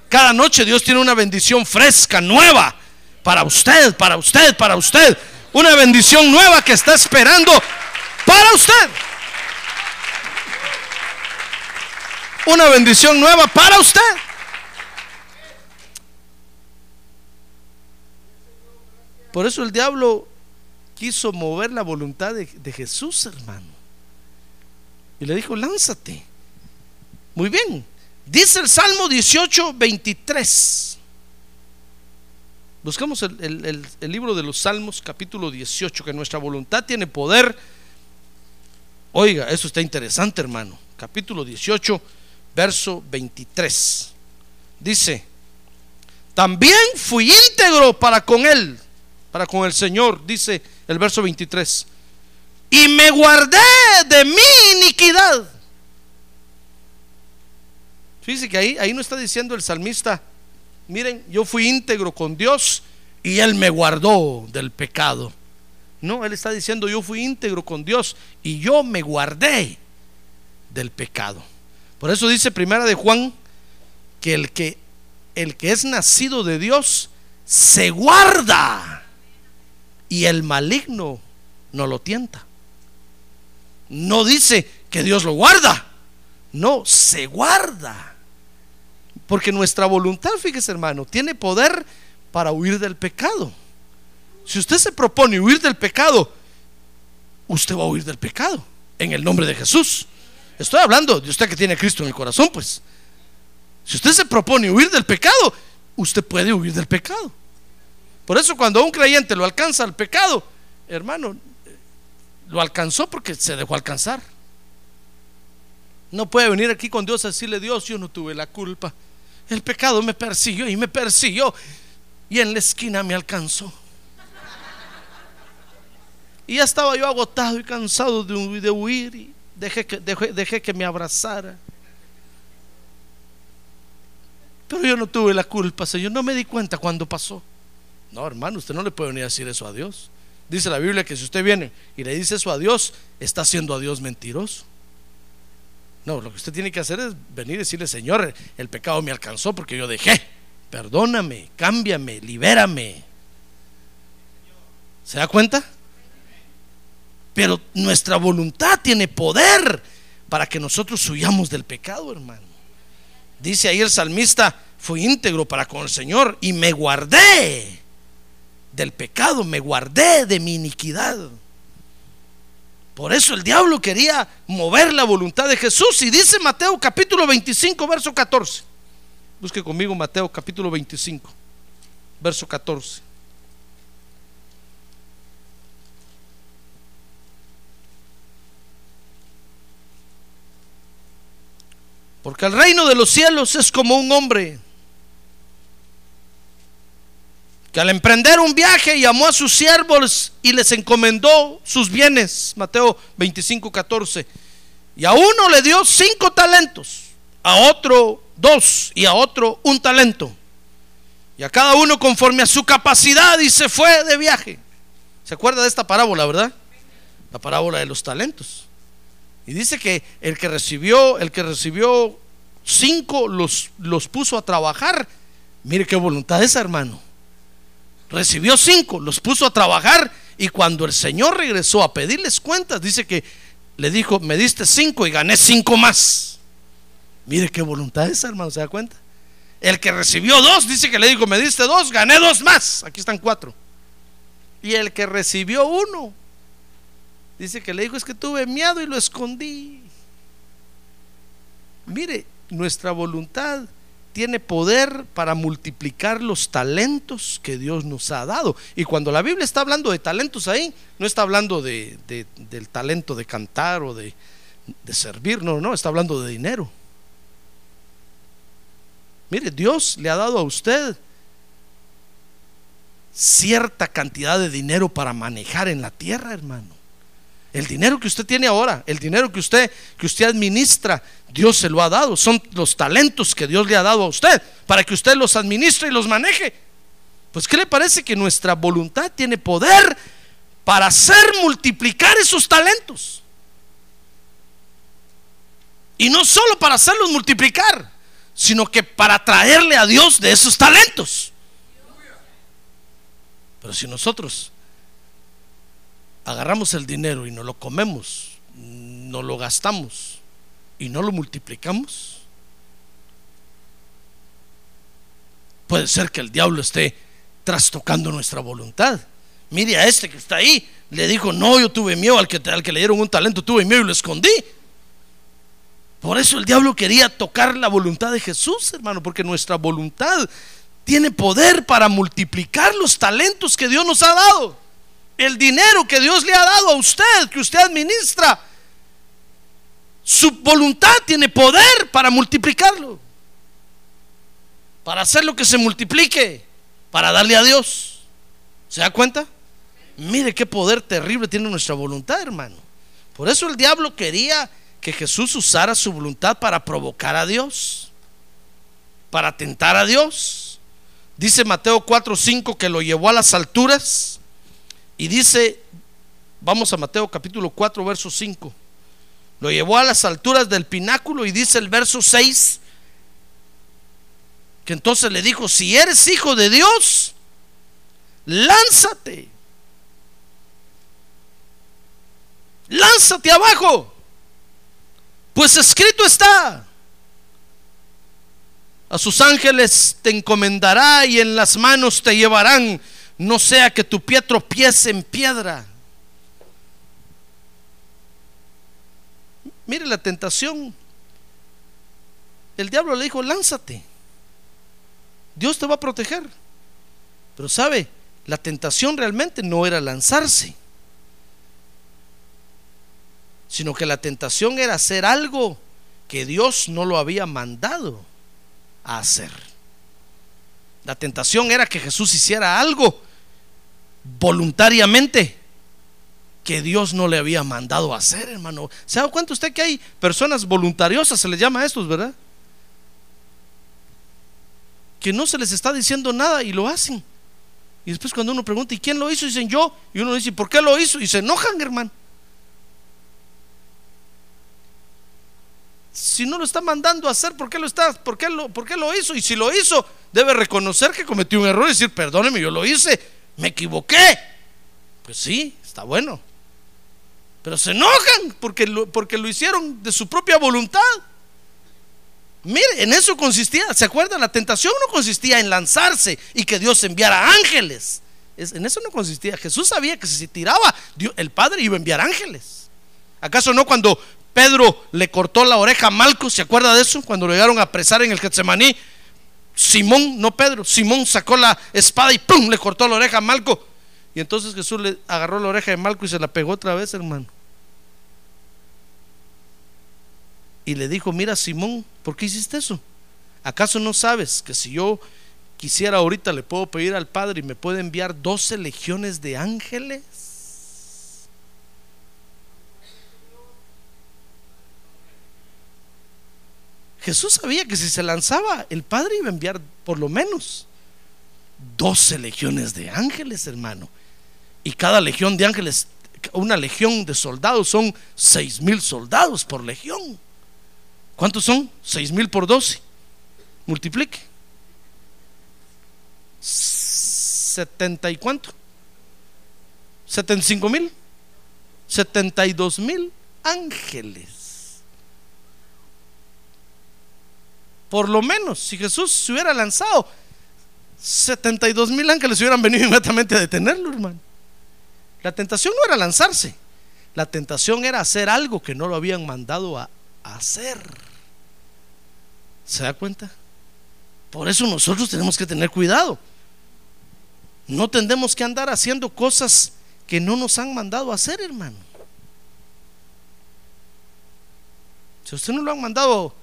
Cada noche Dios tiene una bendición fresca, nueva, para usted, para usted, para usted. Una bendición nueva que está esperando para usted. Una bendición nueva para usted. Por eso el diablo quiso mover la voluntad de, de Jesús, hermano. Y le dijo, lánzate. Muy bien. Dice el Salmo 18, 23. Buscamos el, el- el- el libro de los Salmos, capítulo 18, que nuestra voluntad tiene poder. Oiga, eso está interesante, hermano. Capítulo 18, verso 23. Dice, también fui íntegro para con él, para con el Señor, dice el verso 23. Y me guardé de mi iniquidad. Fíjese que ahí, ahí no está diciendo el salmista, miren, yo fui íntegro con Dios y Él me guardó del pecado. No, Él está diciendo, yo fui íntegro con Dios y yo me guardé del pecado. Por eso dice Primera de Juan que el que, el que es nacido de Dios se guarda y el maligno no lo tienta. No dice que Dios lo guarda, no, se guarda. Porque nuestra voluntad, fíjese hermano, tiene poder para huir del pecado. Si usted se propone huir del pecado, usted va a huir del pecado en el nombre de Jesús. Estoy hablando de usted que tiene Cristo en el corazón, pues. Si usted se propone huir del pecado, usted puede huir del pecado. Por eso cuando un creyente lo alcanza al pecado, hermano, lo alcanzó porque se dejó alcanzar. No puede venir aquí con Dios a decirle, Dios, yo no tuve la culpa. El pecado me persiguió y me persiguió. Y en la esquina me alcanzó. Y ya estaba yo agotado y cansado de, hu- de huir dejé que, que me abrazara. Pero yo no tuve la culpa, Señor. No me di cuenta cuando pasó. No, hermano, usted no le puede venir a decir eso a Dios. Dice la Biblia que si usted viene y le dice eso a Dios, está haciendo a Dios mentiroso. No, lo que usted tiene que hacer es venir y decirle, Señor, el pecado me alcanzó porque yo dejé. Perdóname, cámbiame, libérame. ¿Se da cuenta? Pero nuestra voluntad tiene poder para que nosotros huyamos del pecado, hermano. Dice ahí el salmista, fui íntegro para con el Señor y me guardé del pecado, me guardé de mi iniquidad. Por eso el diablo quería mover la voluntad de Jesús. Y dice Mateo capítulo 25, verso 14. Busque conmigo Mateo capítulo 25, verso 14. Porque el reino de los cielos es como un hombre que al emprender un viaje llamó a sus siervos y les encomendó sus bienes. Mateo 25, 14. Y a uno le dio cinco talentos, a otro dos y a otro un talento. Y a cada uno conforme a su capacidad y se fue de viaje. ¿Se acuerda de esta parábola, verdad? La parábola de los talentos. Y dice que el que recibió, el que recibió cinco los, los puso a trabajar. Mire qué voluntad esa, hermano. Recibió cinco, los puso a trabajar Y cuando el Señor regresó a pedirles cuentas, dice que le dijo, me diste cinco y gané cinco más. Mire qué voluntad esa, hermano, ¿se da cuenta? El que recibió dos, dice que le dijo, me diste dos, gané dos más. Aquí están cuatro. Y el que recibió uno, dice que le dijo, es que tuve miedo y lo escondí. Mire, nuestra voluntad tiene poder para multiplicar los talentos que Dios nos ha dado. Y cuando la Biblia está hablando de talentos ahí, no está hablando de, del talento de cantar o de, de servir, no, no, está hablando de dinero. Mire, Dios le ha dado a usted cierta cantidad de dinero para manejar en la tierra, hermano. El dinero que usted tiene ahora, el dinero que usted que usted administra, Dios se lo ha dado. Son los talentos que Dios le ha dado a usted para que usted los administre y los maneje. Pues ¿qué le parece que nuestra voluntad tiene poder para hacer multiplicar esos talentos? Y no solo para hacerlos multiplicar, sino que para traerle a Dios de esos talentos. Pero si nosotros agarramos el dinero y no lo comemos, no lo gastamos y no lo multiplicamos, puede ser que el diablo esté trastocando nuestra voluntad. Mire a este que está ahí, le dijo, no, yo tuve miedo al que, al que le dieron un talento, tuve miedo y lo escondí. Por eso el diablo quería tocar la voluntad de Jesús, hermano, porque nuestra voluntad tiene poder para multiplicar los talentos que Dios nos ha dado el dinero que Dios le ha dado a usted, que usted administra, su voluntad tiene poder para multiplicarlo, para hacer lo que se multiplique, para darle a Dios. ¿Se da cuenta? Mire qué poder terrible tiene nuestra voluntad, hermano. Por eso el diablo quería que Jesús usara su voluntad para provocar a Dios, para tentar a Dios. Dice Mateo 4:5 que lo llevó a las alturas y dice, vamos a Mateo capítulo 4, verso 5. Lo llevó a las alturas del pináculo y dice el verso 6, que entonces le dijo, si eres hijo de Dios, lánzate. Lánzate abajo. Pues escrito está. A sus ángeles te encomendará y en las manos te llevarán no sea que tu pie tropiece en piedra. Mire la tentación. El diablo le dijo, lánzate. Dios te va a proteger. Pero sabe, la tentación realmente no era lanzarse, sino que la tentación era hacer algo que Dios no lo había mandado a hacer. La tentación era que Jesús hiciera algo voluntariamente que Dios no le había mandado hacer, hermano. ¿Se da cuenta usted que hay personas voluntariosas, se les llama a estos, verdad? Que no se les está diciendo nada y lo hacen. Y después cuando uno pregunta, ¿y quién lo hizo? Dicen yo. Y uno dice, ¿por qué lo hizo? Y se enojan, hermano. Si no lo está mandando a hacer, ¿por qué lo está? ¿Por qué lo, por qué lo hizo? Y si lo hizo, debe reconocer que cometió un error y decir, perdóneme, yo lo hice, me equivoqué. Pues sí, está bueno. Pero se enojan porque lo, porque lo hicieron de su propia voluntad. Mire, en eso consistía, ¿se acuerdan? La tentación no consistía en lanzarse y que Dios enviara ángeles. en eso no consistía. Jesús sabía que si se tiraba, el Padre iba a enviar ángeles. ¿Acaso no cuando Pedro le cortó la oreja a Malco, ¿se acuerda de eso? Cuando lo llegaron a apresar en el Getsemaní. Simón, no Pedro, Simón sacó la espada y ¡pum! le cortó la oreja a Malco. Y entonces Jesús le agarró la oreja de Malco y se la pegó otra vez, hermano. Y le dijo, mira Simón, ¿por qué hiciste eso? ¿Acaso no sabes que si yo quisiera ahorita le puedo pedir al Padre y me puede enviar 12 legiones de ángeles? Jesús sabía que si se lanzaba, el Padre iba a enviar por lo menos 12 legiones de ángeles, hermano. Y cada legión de ángeles, una legión de soldados son 6 mil soldados por legión. ¿Cuántos son? 6 mil por 12. Multiplique. 70 y cuánto? 75 mil, 72 mil ángeles. Por lo menos, si Jesús se hubiera lanzado, 72 mil ángeles hubieran venido inmediatamente a detenerlo, hermano. La tentación no era lanzarse, la tentación era hacer algo que no lo habían mandado a hacer. ¿Se da cuenta? Por eso nosotros tenemos que tener cuidado. No tendemos que andar haciendo cosas que no nos han mandado a hacer, hermano. Si usted no lo han mandado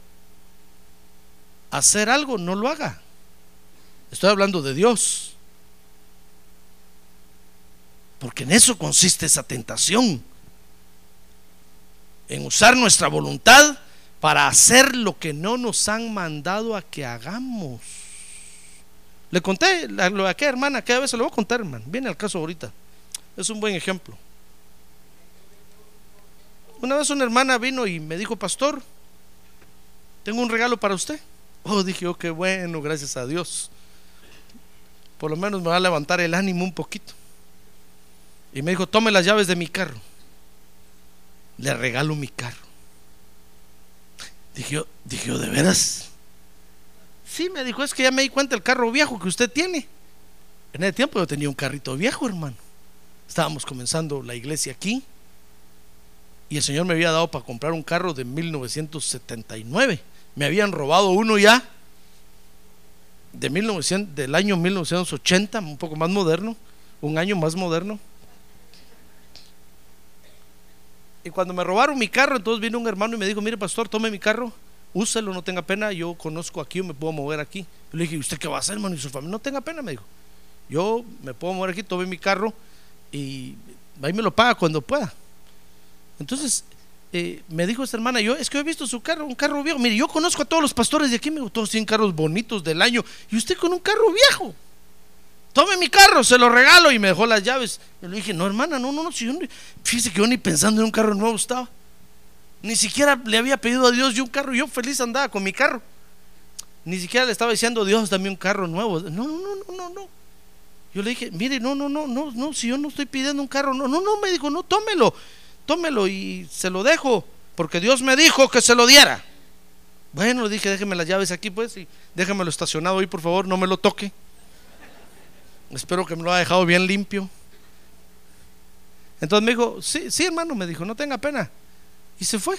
hacer algo, no lo haga. Estoy hablando de Dios. Porque en eso consiste esa tentación. En usar nuestra voluntad para hacer lo que no nos han mandado a que hagamos. Le conté lo aquella hermana, cada vez se lo voy a contar, hermano. Viene al caso ahorita. Es un buen ejemplo. Una vez una hermana vino y me dijo, pastor, tengo un regalo para usted. Oh, dije, oh, qué bueno, gracias a Dios. Por lo menos me va a levantar el ánimo un poquito. Y me dijo, tome las llaves de mi carro. Le regalo mi carro. Dije yo, dije yo, ¿de veras? Sí, me dijo, es que ya me di cuenta el carro viejo que usted tiene. En ese tiempo yo tenía un carrito viejo, hermano. Estábamos comenzando la iglesia aquí. Y el Señor me había dado para comprar un carro de 1979. Me habían robado uno ya de 1900, del año 1980, un poco más moderno, un año más moderno. Y cuando me robaron mi carro, entonces vino un hermano y me dijo, mire pastor, tome mi carro úselo, no tenga pena, yo conozco aquí, yo me puedo mover aquí. Le dije, ¿usted qué va a hacer, hermano? Y su familia, no tenga pena, me dijo. Yo me puedo mover aquí, tome mi carro y ahí me lo paga cuando pueda. Entonces, me dijo esta hermana, yo es que he visto su carro, un carro viejo. Mire, yo conozco a todos los pastores de aquí, me todos tienen carros bonitos del año. Y usted con un carro viejo. Tome mi carro, se lo regalo y me dejó las llaves. Yo le dije, no, hermana, no, no, no. Si yo, fíjese que yo ni pensando en un carro nuevo estaba. Ni siquiera le había pedido a Dios yo un carro. Yo feliz andaba con mi carro. Ni siquiera le estaba diciendo, Dios, dame un carro nuevo. No, no, no, no, no. Yo le dije, mire, no, no, no, no, no, si yo no estoy pidiendo un carro, no, no, no, me dijo, no, tómelo, tómelo y se lo dejo, porque Dios me dijo que se lo diera. Bueno, le dije, déjeme las llaves aquí, pues, y déjamelo estacionado ahí, por favor, no me lo toque. Espero que me lo haya dejado bien limpio. Entonces me dijo, sí, sí, hermano, me dijo, no tenga pena. Y se fue.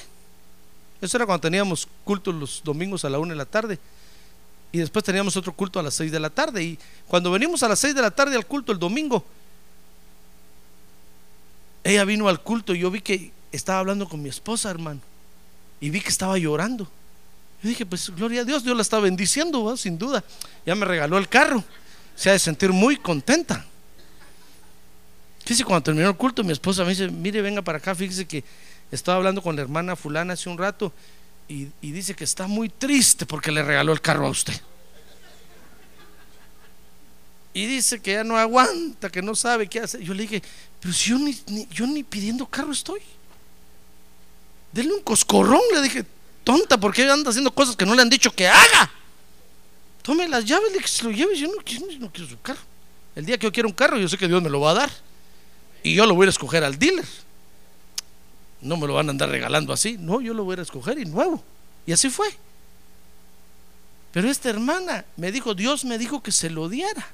Eso era cuando teníamos culto los domingos a la una de la tarde. Y después teníamos otro culto a las seis de la tarde. Y cuando venimos a las seis de la tarde al culto el domingo, ella vino al culto y yo vi que estaba hablando con mi esposa, hermano. Y vi que estaba llorando. Yo dije, pues gloria a Dios, Dios la está bendiciendo, sin duda. Ya me regaló el carro. Se ha de sentir muy contenta. Fíjese, cuando terminó el culto, mi esposa me dice, mire, venga para acá, fíjese que estaba hablando con la hermana fulana hace un rato y, dice que está muy triste porque le regaló el carro a usted. Y dice que ya no aguanta, que no sabe qué hacer. Yo le dije, pero si yo ni, yo ni pidiendo carro estoy. Denle un coscorrón, le dije, tonta, porque anda haciendo cosas que no le han dicho que haga? Tome las llaves, le que se lo lleve. Yo no, no quiero su carro. El día que yo quiera un carro, yo sé que Dios me lo va a dar. Y yo lo voy a escoger al dealer no me lo van a andar regalando así. No, yo lo voy a escoger y nuevo. Y así fue. Pero esta hermana me dijo, Dios me dijo que se lo diera.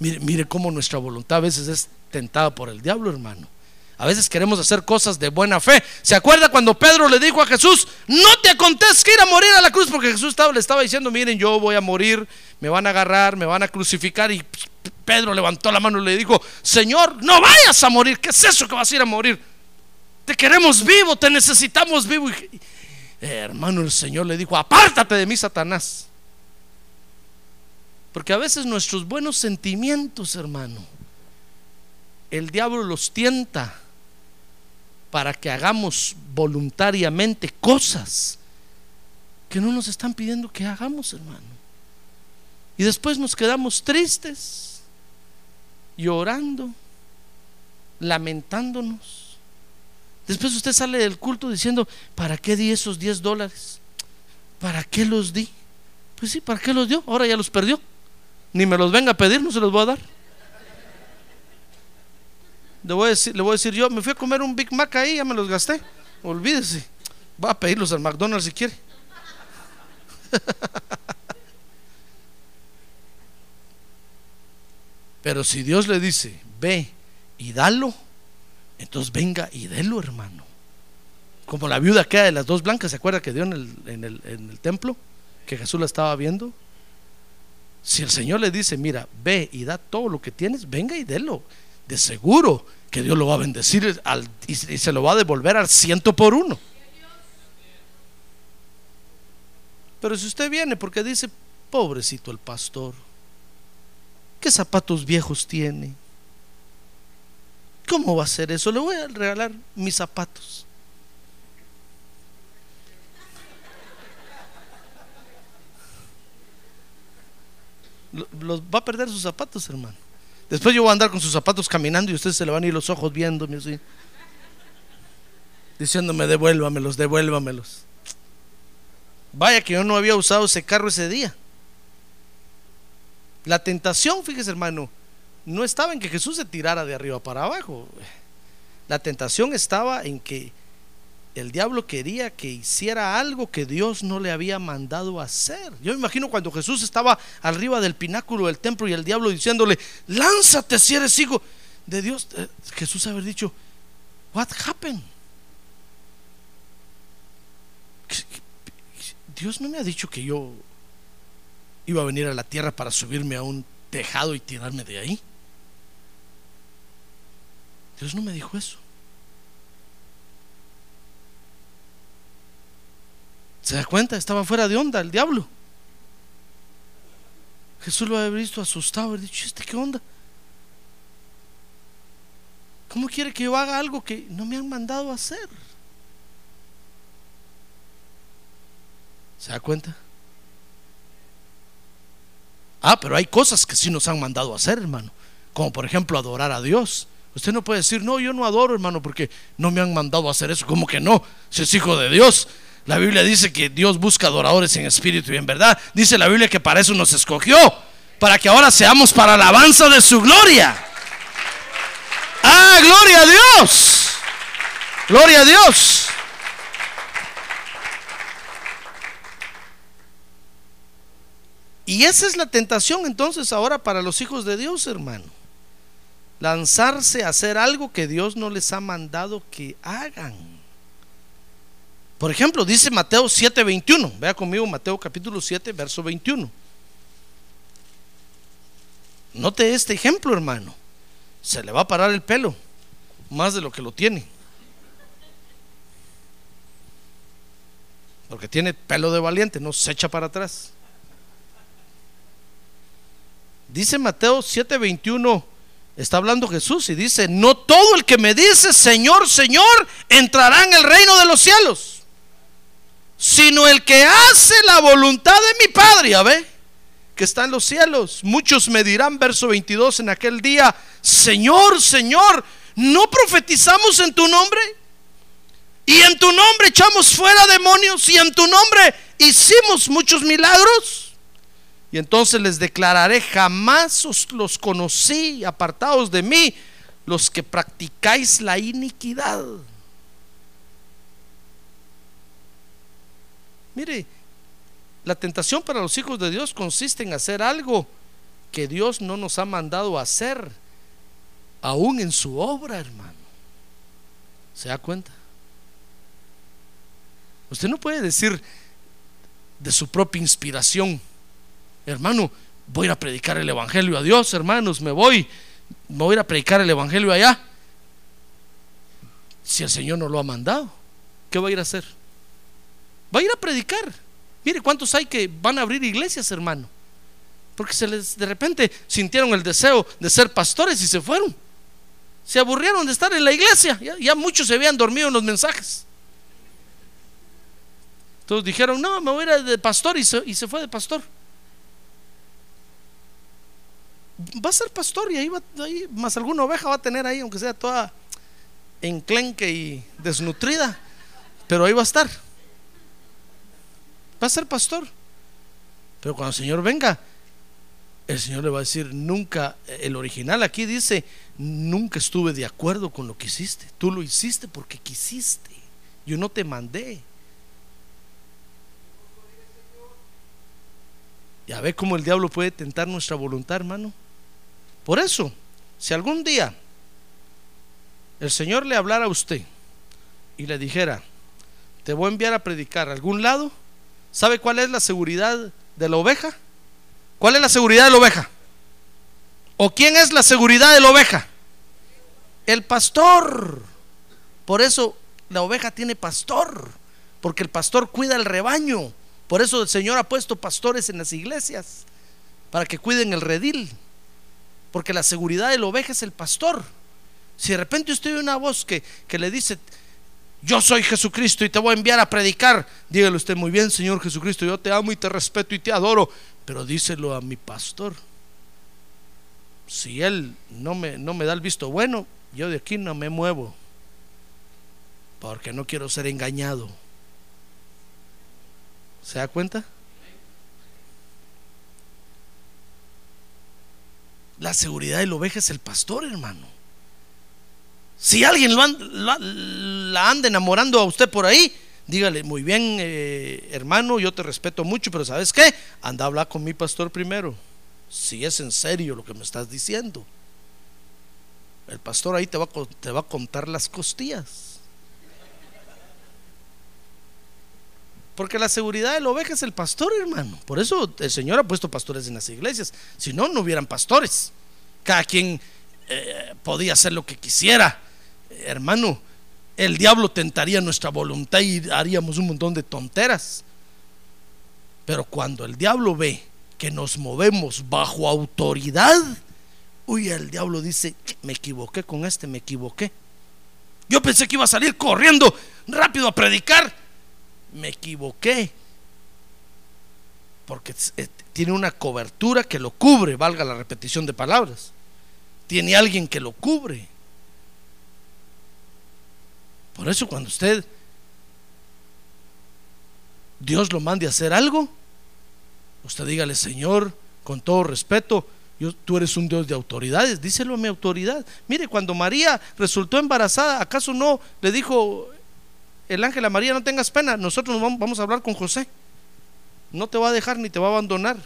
Mire, mire cómo nuestra voluntad a veces es tentada por el diablo, hermano. A veces queremos hacer cosas de buena fe. ¿Se acuerda cuando Pedro le dijo a Jesús, no te acontezca ir a morir a la cruz? Porque Jesús estaba, le estaba diciendo, miren, yo voy a morir, me van a agarrar, me van a crucificar. Y Pedro levantó la mano y le dijo, Señor, no vayas a morir. ¿Qué es eso que vas a ir a morir? Te queremos vivo, te necesitamos vivo. Y, hermano, el Señor le dijo, apártate de mí, Satanás. Porque a veces nuestros buenos sentimientos, hermano, el diablo los tienta para que hagamos voluntariamente cosas que no nos están pidiendo que hagamos, hermano. Y después nos quedamos tristes, llorando, lamentándonos. Después usted sale del culto diciendo, ¿para qué di esos 10 dólares? ¿Para qué los di? Pues sí, ¿para qué los dio? Ahora ya los perdió. Ni me los venga a pedir, no se los voy a dar. Le voy, a decir, le voy a decir yo, me fui a comer un Big Mac ahí, ya me los gasté. Olvídese. Va a pedirlos al McDonald's si quiere. Pero si Dios le dice, ve y dalo, entonces venga y délo, hermano. Como la viuda que de las dos blancas, ¿se acuerda que dio en el, en el, en el templo? Que Jesús la estaba viendo. Si el Señor le dice, mira, ve y da todo lo que tienes, venga y délo. De seguro que Dios lo va a bendecir y, y se lo va a devolver al ciento por uno. Pero si usted viene porque dice, pobrecito el pastor, ¿qué zapatos viejos tiene? ¿Cómo va a ser eso? Le voy a regalar mis zapatos. Los va a perder sus zapatos, hermano. Después yo voy a andar con sus zapatos caminando y ustedes se le van a ir los ojos viéndome así. Diciéndome, devuélvamelos, devuélvamelos. Vaya que yo no había usado ese carro ese día. La tentación, fíjese hermano, no estaba en que Jesús se tirara de arriba para abajo. La tentación estaba en que el diablo quería que hiciera algo que Dios no le había mandado hacer. Yo me imagino cuando Jesús estaba arriba del pináculo del templo y el diablo diciéndole, lánzate si eres hijo de Dios. Eh, Jesús haber dicho, what happened? ¿Qué- qué- Dios no me ha dicho que yo iba a venir a la tierra para subirme a un tejado y tirarme de ahí. Dios no me dijo eso. ¿Se da cuenta? Estaba fuera de onda el diablo. Jesús lo había visto asustado, haber dicho, ¿este qué onda? ¿Cómo quiere que yo haga algo que no me han mandado a hacer? ¿Se da cuenta? Ah, pero hay cosas que sí nos han mandado a hacer, hermano. Como por ejemplo adorar a Dios. Usted no puede decir, no, yo no adoro, hermano, porque no me han mandado a hacer eso. ¿Cómo que no? Si es hijo de Dios. La Biblia dice que Dios busca adoradores en espíritu y en verdad. Dice la Biblia que para eso nos escogió. Para que ahora seamos para alabanza de su gloria. Ah, gloria a Dios. Gloria a Dios. Y esa es la tentación entonces ahora para los hijos de Dios, hermano. Lanzarse a hacer algo que Dios no les ha mandado que hagan. Por ejemplo, dice Mateo 7:21. Vea conmigo Mateo capítulo 7, verso 21. Note este ejemplo, hermano. Se le va a parar el pelo, más de lo que lo tiene. Porque tiene pelo de valiente, no se echa para atrás. Dice Mateo 7:21, está hablando Jesús y dice, no todo el que me dice, Señor, Señor, entrará en el reino de los cielos, sino el que hace la voluntad de mi Padre, ¿ya ve? Que está en los cielos. Muchos me dirán, verso 22, en aquel día, Señor, Señor, ¿no profetizamos en tu nombre? Y en tu nombre echamos fuera demonios y en tu nombre hicimos muchos milagros. Y entonces les declararé, jamás os los conocí, apartados de mí, los que practicáis la iniquidad. Mire, la tentación para los hijos de Dios consiste en hacer algo que Dios no nos ha mandado hacer, aún en su obra, hermano. ¿Se da cuenta? Usted no puede decir de su propia inspiración, hermano, voy a predicar el Evangelio a Dios, hermanos, me voy, me voy a a predicar el Evangelio allá. Si el Señor no lo ha mandado, ¿qué va a ir a hacer? Va a ir a predicar. Mire cuántos hay que van a abrir iglesias, hermano. Porque se les de repente sintieron el deseo de ser pastores y se fueron. Se aburrieron de estar en la iglesia. Ya, muchos se habían dormido en los mensajes. Entonces dijeron, no, me voy a ir de pastor y se, y se fue de pastor. Va a ser pastor y ahí, va, ahí más alguna oveja va a tener ahí, aunque sea toda enclenque y desnutrida, pero ahí va a estar. Va a ser pastor. Pero cuando el Señor venga, el Señor le va a decir, nunca, el original aquí dice, nunca estuve de acuerdo con lo que hiciste. Tú lo hiciste porque quisiste. Yo no te mandé. Ya ve cómo el diablo puede tentar nuestra voluntad, hermano. Por eso, si algún día el Señor le hablara a usted y le dijera, te voy a enviar a predicar a algún lado, ¿sabe cuál es la seguridad de la oveja? ¿Cuál es la seguridad de la oveja? ¿O quién es la seguridad de la oveja? El pastor. Por eso la oveja tiene pastor, porque el pastor cuida el rebaño. Por eso el Señor ha puesto pastores en las iglesias, para que cuiden el redil. Porque la seguridad de la oveja es el pastor. Si de repente usted oye una voz que, que le dice, yo soy Jesucristo y te voy a enviar a predicar. Dígale usted muy bien, Señor Jesucristo, yo te amo y te respeto y te adoro, pero díselo a mi pastor. Si él no me, no me da el visto bueno, yo de aquí no me muevo, porque no quiero ser engañado. ¿Se da cuenta? La seguridad de la oveja es el pastor, hermano. Si alguien la anda enamorando a usted por ahí, dígale, muy bien, eh, hermano, yo te respeto mucho, pero ¿sabes qué? Anda a hablar con mi pastor primero. Si es en serio lo que me estás diciendo. El pastor ahí te va, te va a contar las costillas. Porque la seguridad de la oveja es el pastor, hermano. Por eso el Señor ha puesto pastores en las iglesias. Si no, no hubieran pastores. Cada quien eh, podía hacer lo que quisiera hermano, el diablo tentaría nuestra voluntad y haríamos un montón de tonteras. Pero cuando el diablo ve que nos movemos bajo autoridad, uy, el diablo dice, me equivoqué con este, me equivoqué. Yo pensé que iba a salir corriendo rápido a predicar. Me equivoqué. Porque eh, tiene una cobertura que lo cubre, valga la repetición de palabras. Tiene alguien que lo cubre. Por eso cuando usted Dios lo mande a hacer algo, usted dígale, Señor, con todo respeto, yo, tú eres un Dios de autoridades, díselo a mi autoridad. Mire, cuando María resultó embarazada, ¿acaso no le dijo el ángel a María, no tengas pena, nosotros vamos, a hablar con José? No te va a dejar ni te va a abandonar.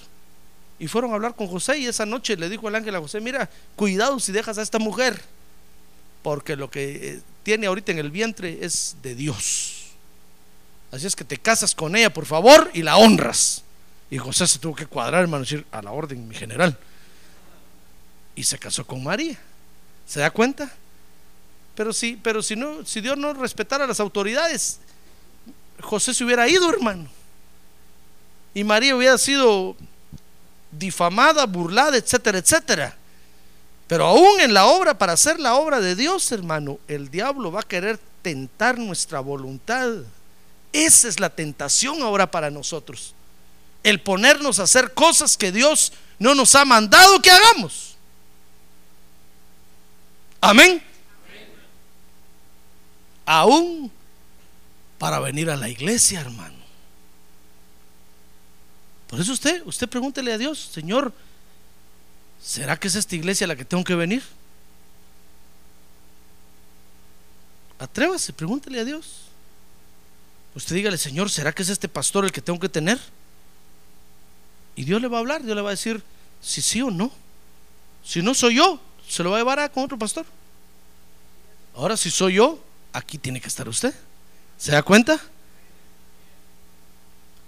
Y fueron a hablar con José y esa noche le dijo el ángel a José, mira, cuidado si dejas a esta mujer, porque lo que eh, tiene ahorita en el vientre es de Dios. Así es que te casas con ella, por favor, y la honras. Y José se tuvo que cuadrar, hermano, decir, a la orden, mi general. Y se casó con María. ¿Se da cuenta? Pero si, pero si no, si Dios no respetara a las autoridades, José se hubiera ido, hermano. Y María hubiera sido difamada, burlada, etcétera, etcétera. Pero aún en la obra, para hacer la obra de Dios, hermano, el diablo va a querer tentar nuestra voluntad. Esa es la tentación ahora para nosotros. El ponernos a hacer cosas que Dios no nos ha mandado que hagamos. Amén. Aún para venir a la iglesia, hermano. Por eso usted, usted pregúntele a Dios, Señor, ¿será que es esta iglesia la que tengo que venir? Atrévase, pregúntele a Dios. Usted dígale, Señor, ¿será que es este pastor el que tengo que tener? Y Dios le va a hablar, Dios le va a decir si sí o no. Si no soy yo, se lo va a llevar a con otro pastor. Ahora, si soy yo, aquí tiene que estar usted. ¿Se da cuenta?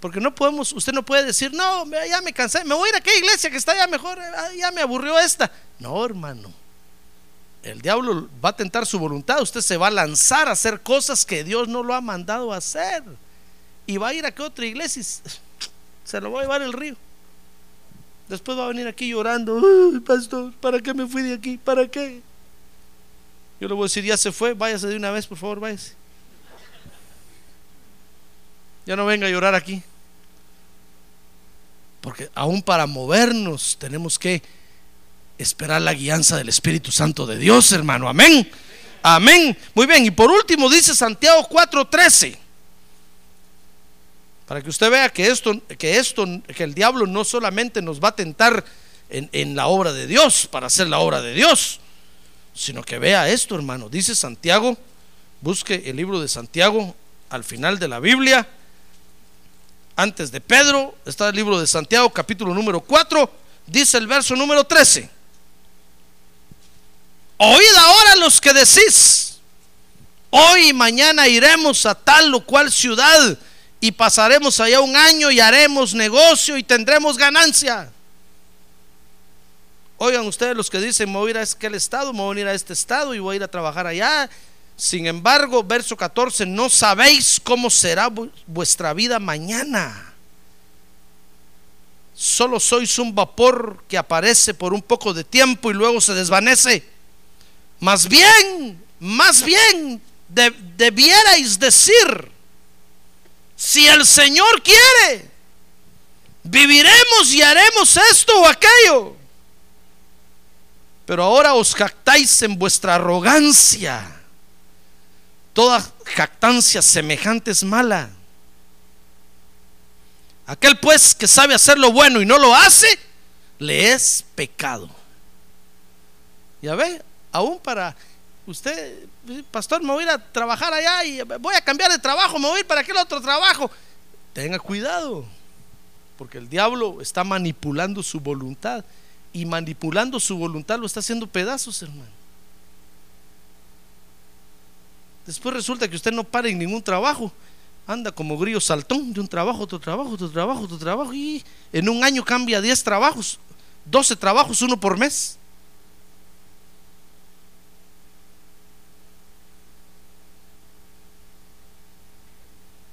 Porque no podemos, usted no puede decir, no, ya me cansé, me voy a ir a aquella iglesia que está ya mejor, eh, ya me aburrió esta. No, hermano. El diablo va a tentar su voluntad, usted se va a lanzar a hacer cosas que Dios no lo ha mandado a hacer. Y va a ir a que otra iglesia y se lo va a llevar el río. Después va a venir aquí llorando, pastor, ¿para qué me fui de aquí? ¿Para qué? Yo le voy a decir, ya se fue, váyase de una vez, por favor, váyase. Ya no venga a llorar aquí. Porque aún para movernos tenemos que esperar la guianza del Espíritu Santo de Dios, hermano. Amén. Amén. Muy bien. Y por último dice Santiago 4:13. Para que usted vea que esto, que esto, que el diablo no solamente nos va a tentar en, en la obra de Dios, para hacer la obra de Dios, sino que vea esto, hermano. Dice Santiago, busque el libro de Santiago al final de la Biblia. Antes de Pedro está el libro de Santiago, capítulo número 4, dice el verso número 13. Oíd ahora los que decís, hoy y mañana iremos a tal o cual ciudad y pasaremos allá un año y haremos negocio y tendremos ganancia. Oigan ustedes los que dicen, me voy a ir a aquel estado, me voy a ir a este estado y voy a ir a trabajar allá. Sin embargo, verso 14, no sabéis cómo será vuestra vida mañana. Solo sois un vapor que aparece por un poco de tiempo y luego se desvanece. Más bien, más bien, debierais decir, si el Señor quiere, viviremos y haremos esto o aquello. Pero ahora os jactáis en vuestra arrogancia. Toda jactancia semejante es mala. Aquel pues que sabe hacer lo bueno y no lo hace, le es pecado. Ya ve, aún para usted, pastor, me voy a ir a trabajar allá y voy a cambiar de trabajo, me voy a ir para aquel otro trabajo. Tenga cuidado, porque el diablo está manipulando su voluntad y manipulando su voluntad lo está haciendo pedazos, hermano. Después resulta que usted no para en ningún trabajo. Anda como grillo saltón de un trabajo, otro trabajo, otro trabajo, otro trabajo. Y en un año cambia 10 trabajos, 12 trabajos, uno por mes.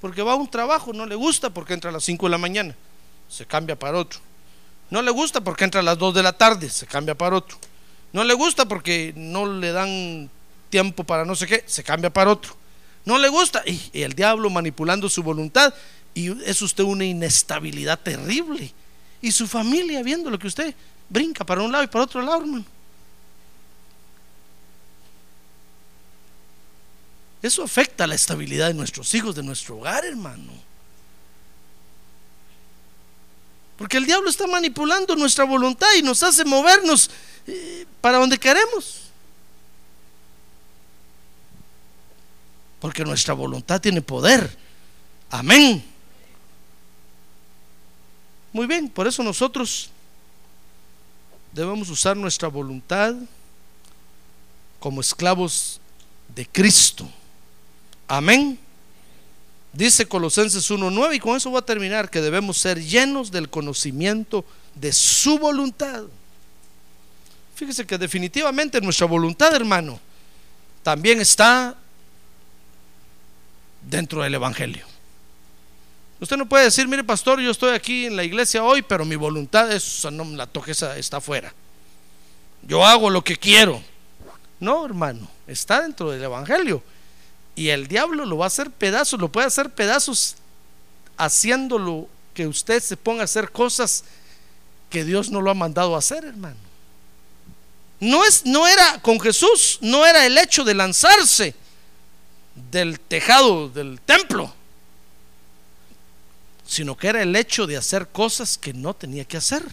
Porque va a un trabajo, no le gusta porque entra a las 5 de la mañana, se cambia para otro. No le gusta porque entra a las 2 de la tarde, se cambia para otro. No le gusta porque no le dan tiempo para no sé qué, se cambia para otro. No le gusta y, el diablo manipulando su voluntad y es usted una inestabilidad terrible. Y su familia viendo lo que usted brinca para un lado y para otro lado, hermano. Eso afecta la estabilidad de nuestros hijos, de nuestro hogar, hermano. Porque el diablo está manipulando nuestra voluntad y nos hace movernos eh, para donde queremos. Porque nuestra voluntad tiene poder. Amén. Muy bien, por eso nosotros debemos usar nuestra voluntad como esclavos de Cristo. Amén. Dice Colosenses 1.9 y con eso voy a terminar, que debemos ser llenos del conocimiento de su voluntad. Fíjese que definitivamente nuestra voluntad, hermano, también está dentro del Evangelio. Usted no puede decir, mire pastor, yo estoy aquí en la iglesia hoy, pero mi voluntad es, no la toque, está afuera. Yo hago lo que quiero. No, hermano, está dentro del Evangelio. Y el diablo lo va a hacer pedazos, lo puede hacer pedazos haciéndolo que usted se ponga a hacer cosas que Dios no lo ha mandado a hacer, hermano. No, es, no era con Jesús, no era el hecho de lanzarse del tejado del templo, sino que era el hecho de hacer cosas que no tenía que hacer.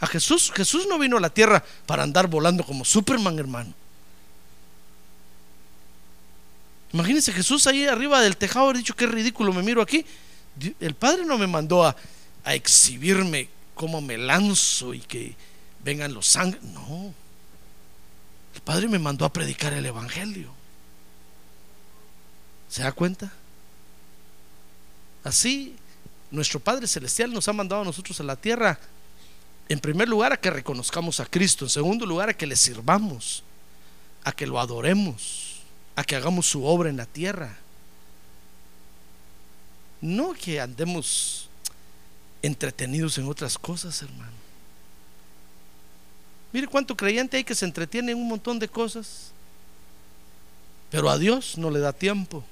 A Jesús, Jesús no vino a la tierra para andar volando como Superman, hermano. Imagínense Jesús ahí arriba del tejado, ha dicho qué ridículo me miro aquí. El Padre no me mandó a, a exhibirme cómo me lanzo y que vengan los sangres. No. El Padre me mandó a predicar el Evangelio. ¿Se da cuenta? Así, nuestro Padre Celestial nos ha mandado a nosotros a la tierra, en primer lugar, a que reconozcamos a Cristo, en segundo lugar, a que le sirvamos, a que lo adoremos a que hagamos su obra en la tierra. No que andemos entretenidos en otras cosas, hermano. Mire cuánto creyente hay que se entretiene en un montón de cosas. Pero a Dios no le da tiempo.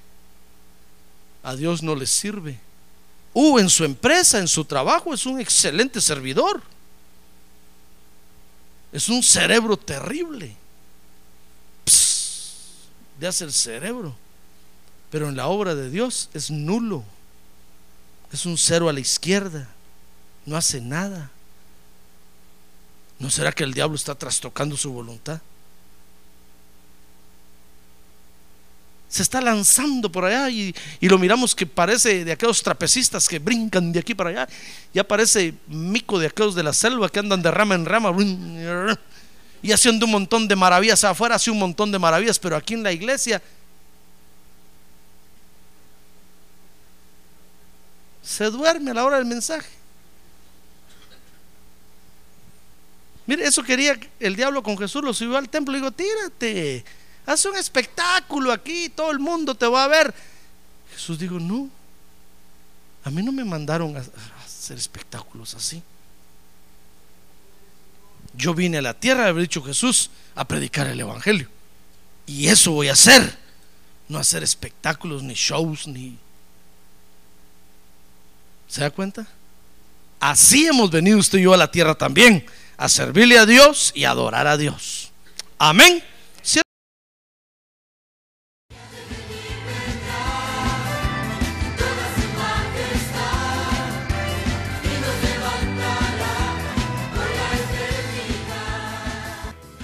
A Dios no le sirve. Uh, en su empresa, en su trabajo, es un excelente servidor. Es un cerebro terrible de hacer el cerebro. Pero en la obra de Dios es nulo. Es un cero a la izquierda. No hace nada. ¿No será que el diablo está trastocando su voluntad? Se está lanzando por allá y, y, lo miramos que parece de aquellos trapecistas que brincan de aquí para allá. Ya parece mico de aquellos de la selva que andan de rama en rama y haciendo un montón de maravillas. Afuera hace un montón de maravillas, pero aquí en la iglesia se duerme a la hora del mensaje. Mire, eso quería el diablo con Jesús, lo subió al templo y dijo, tírate, haz un espectáculo aquí, todo el mundo te va a ver. Jesús dijo, no, a mí no me mandaron a hacer espectáculos así. Yo vine a la tierra, haber dicho Jesús, a predicar el Evangelio. Y eso voy a hacer. No hacer espectáculos, ni shows, ni... ¿Se da cuenta? Así hemos venido usted y yo a la tierra también a servirle a Dios y adorar a Dios. Amén.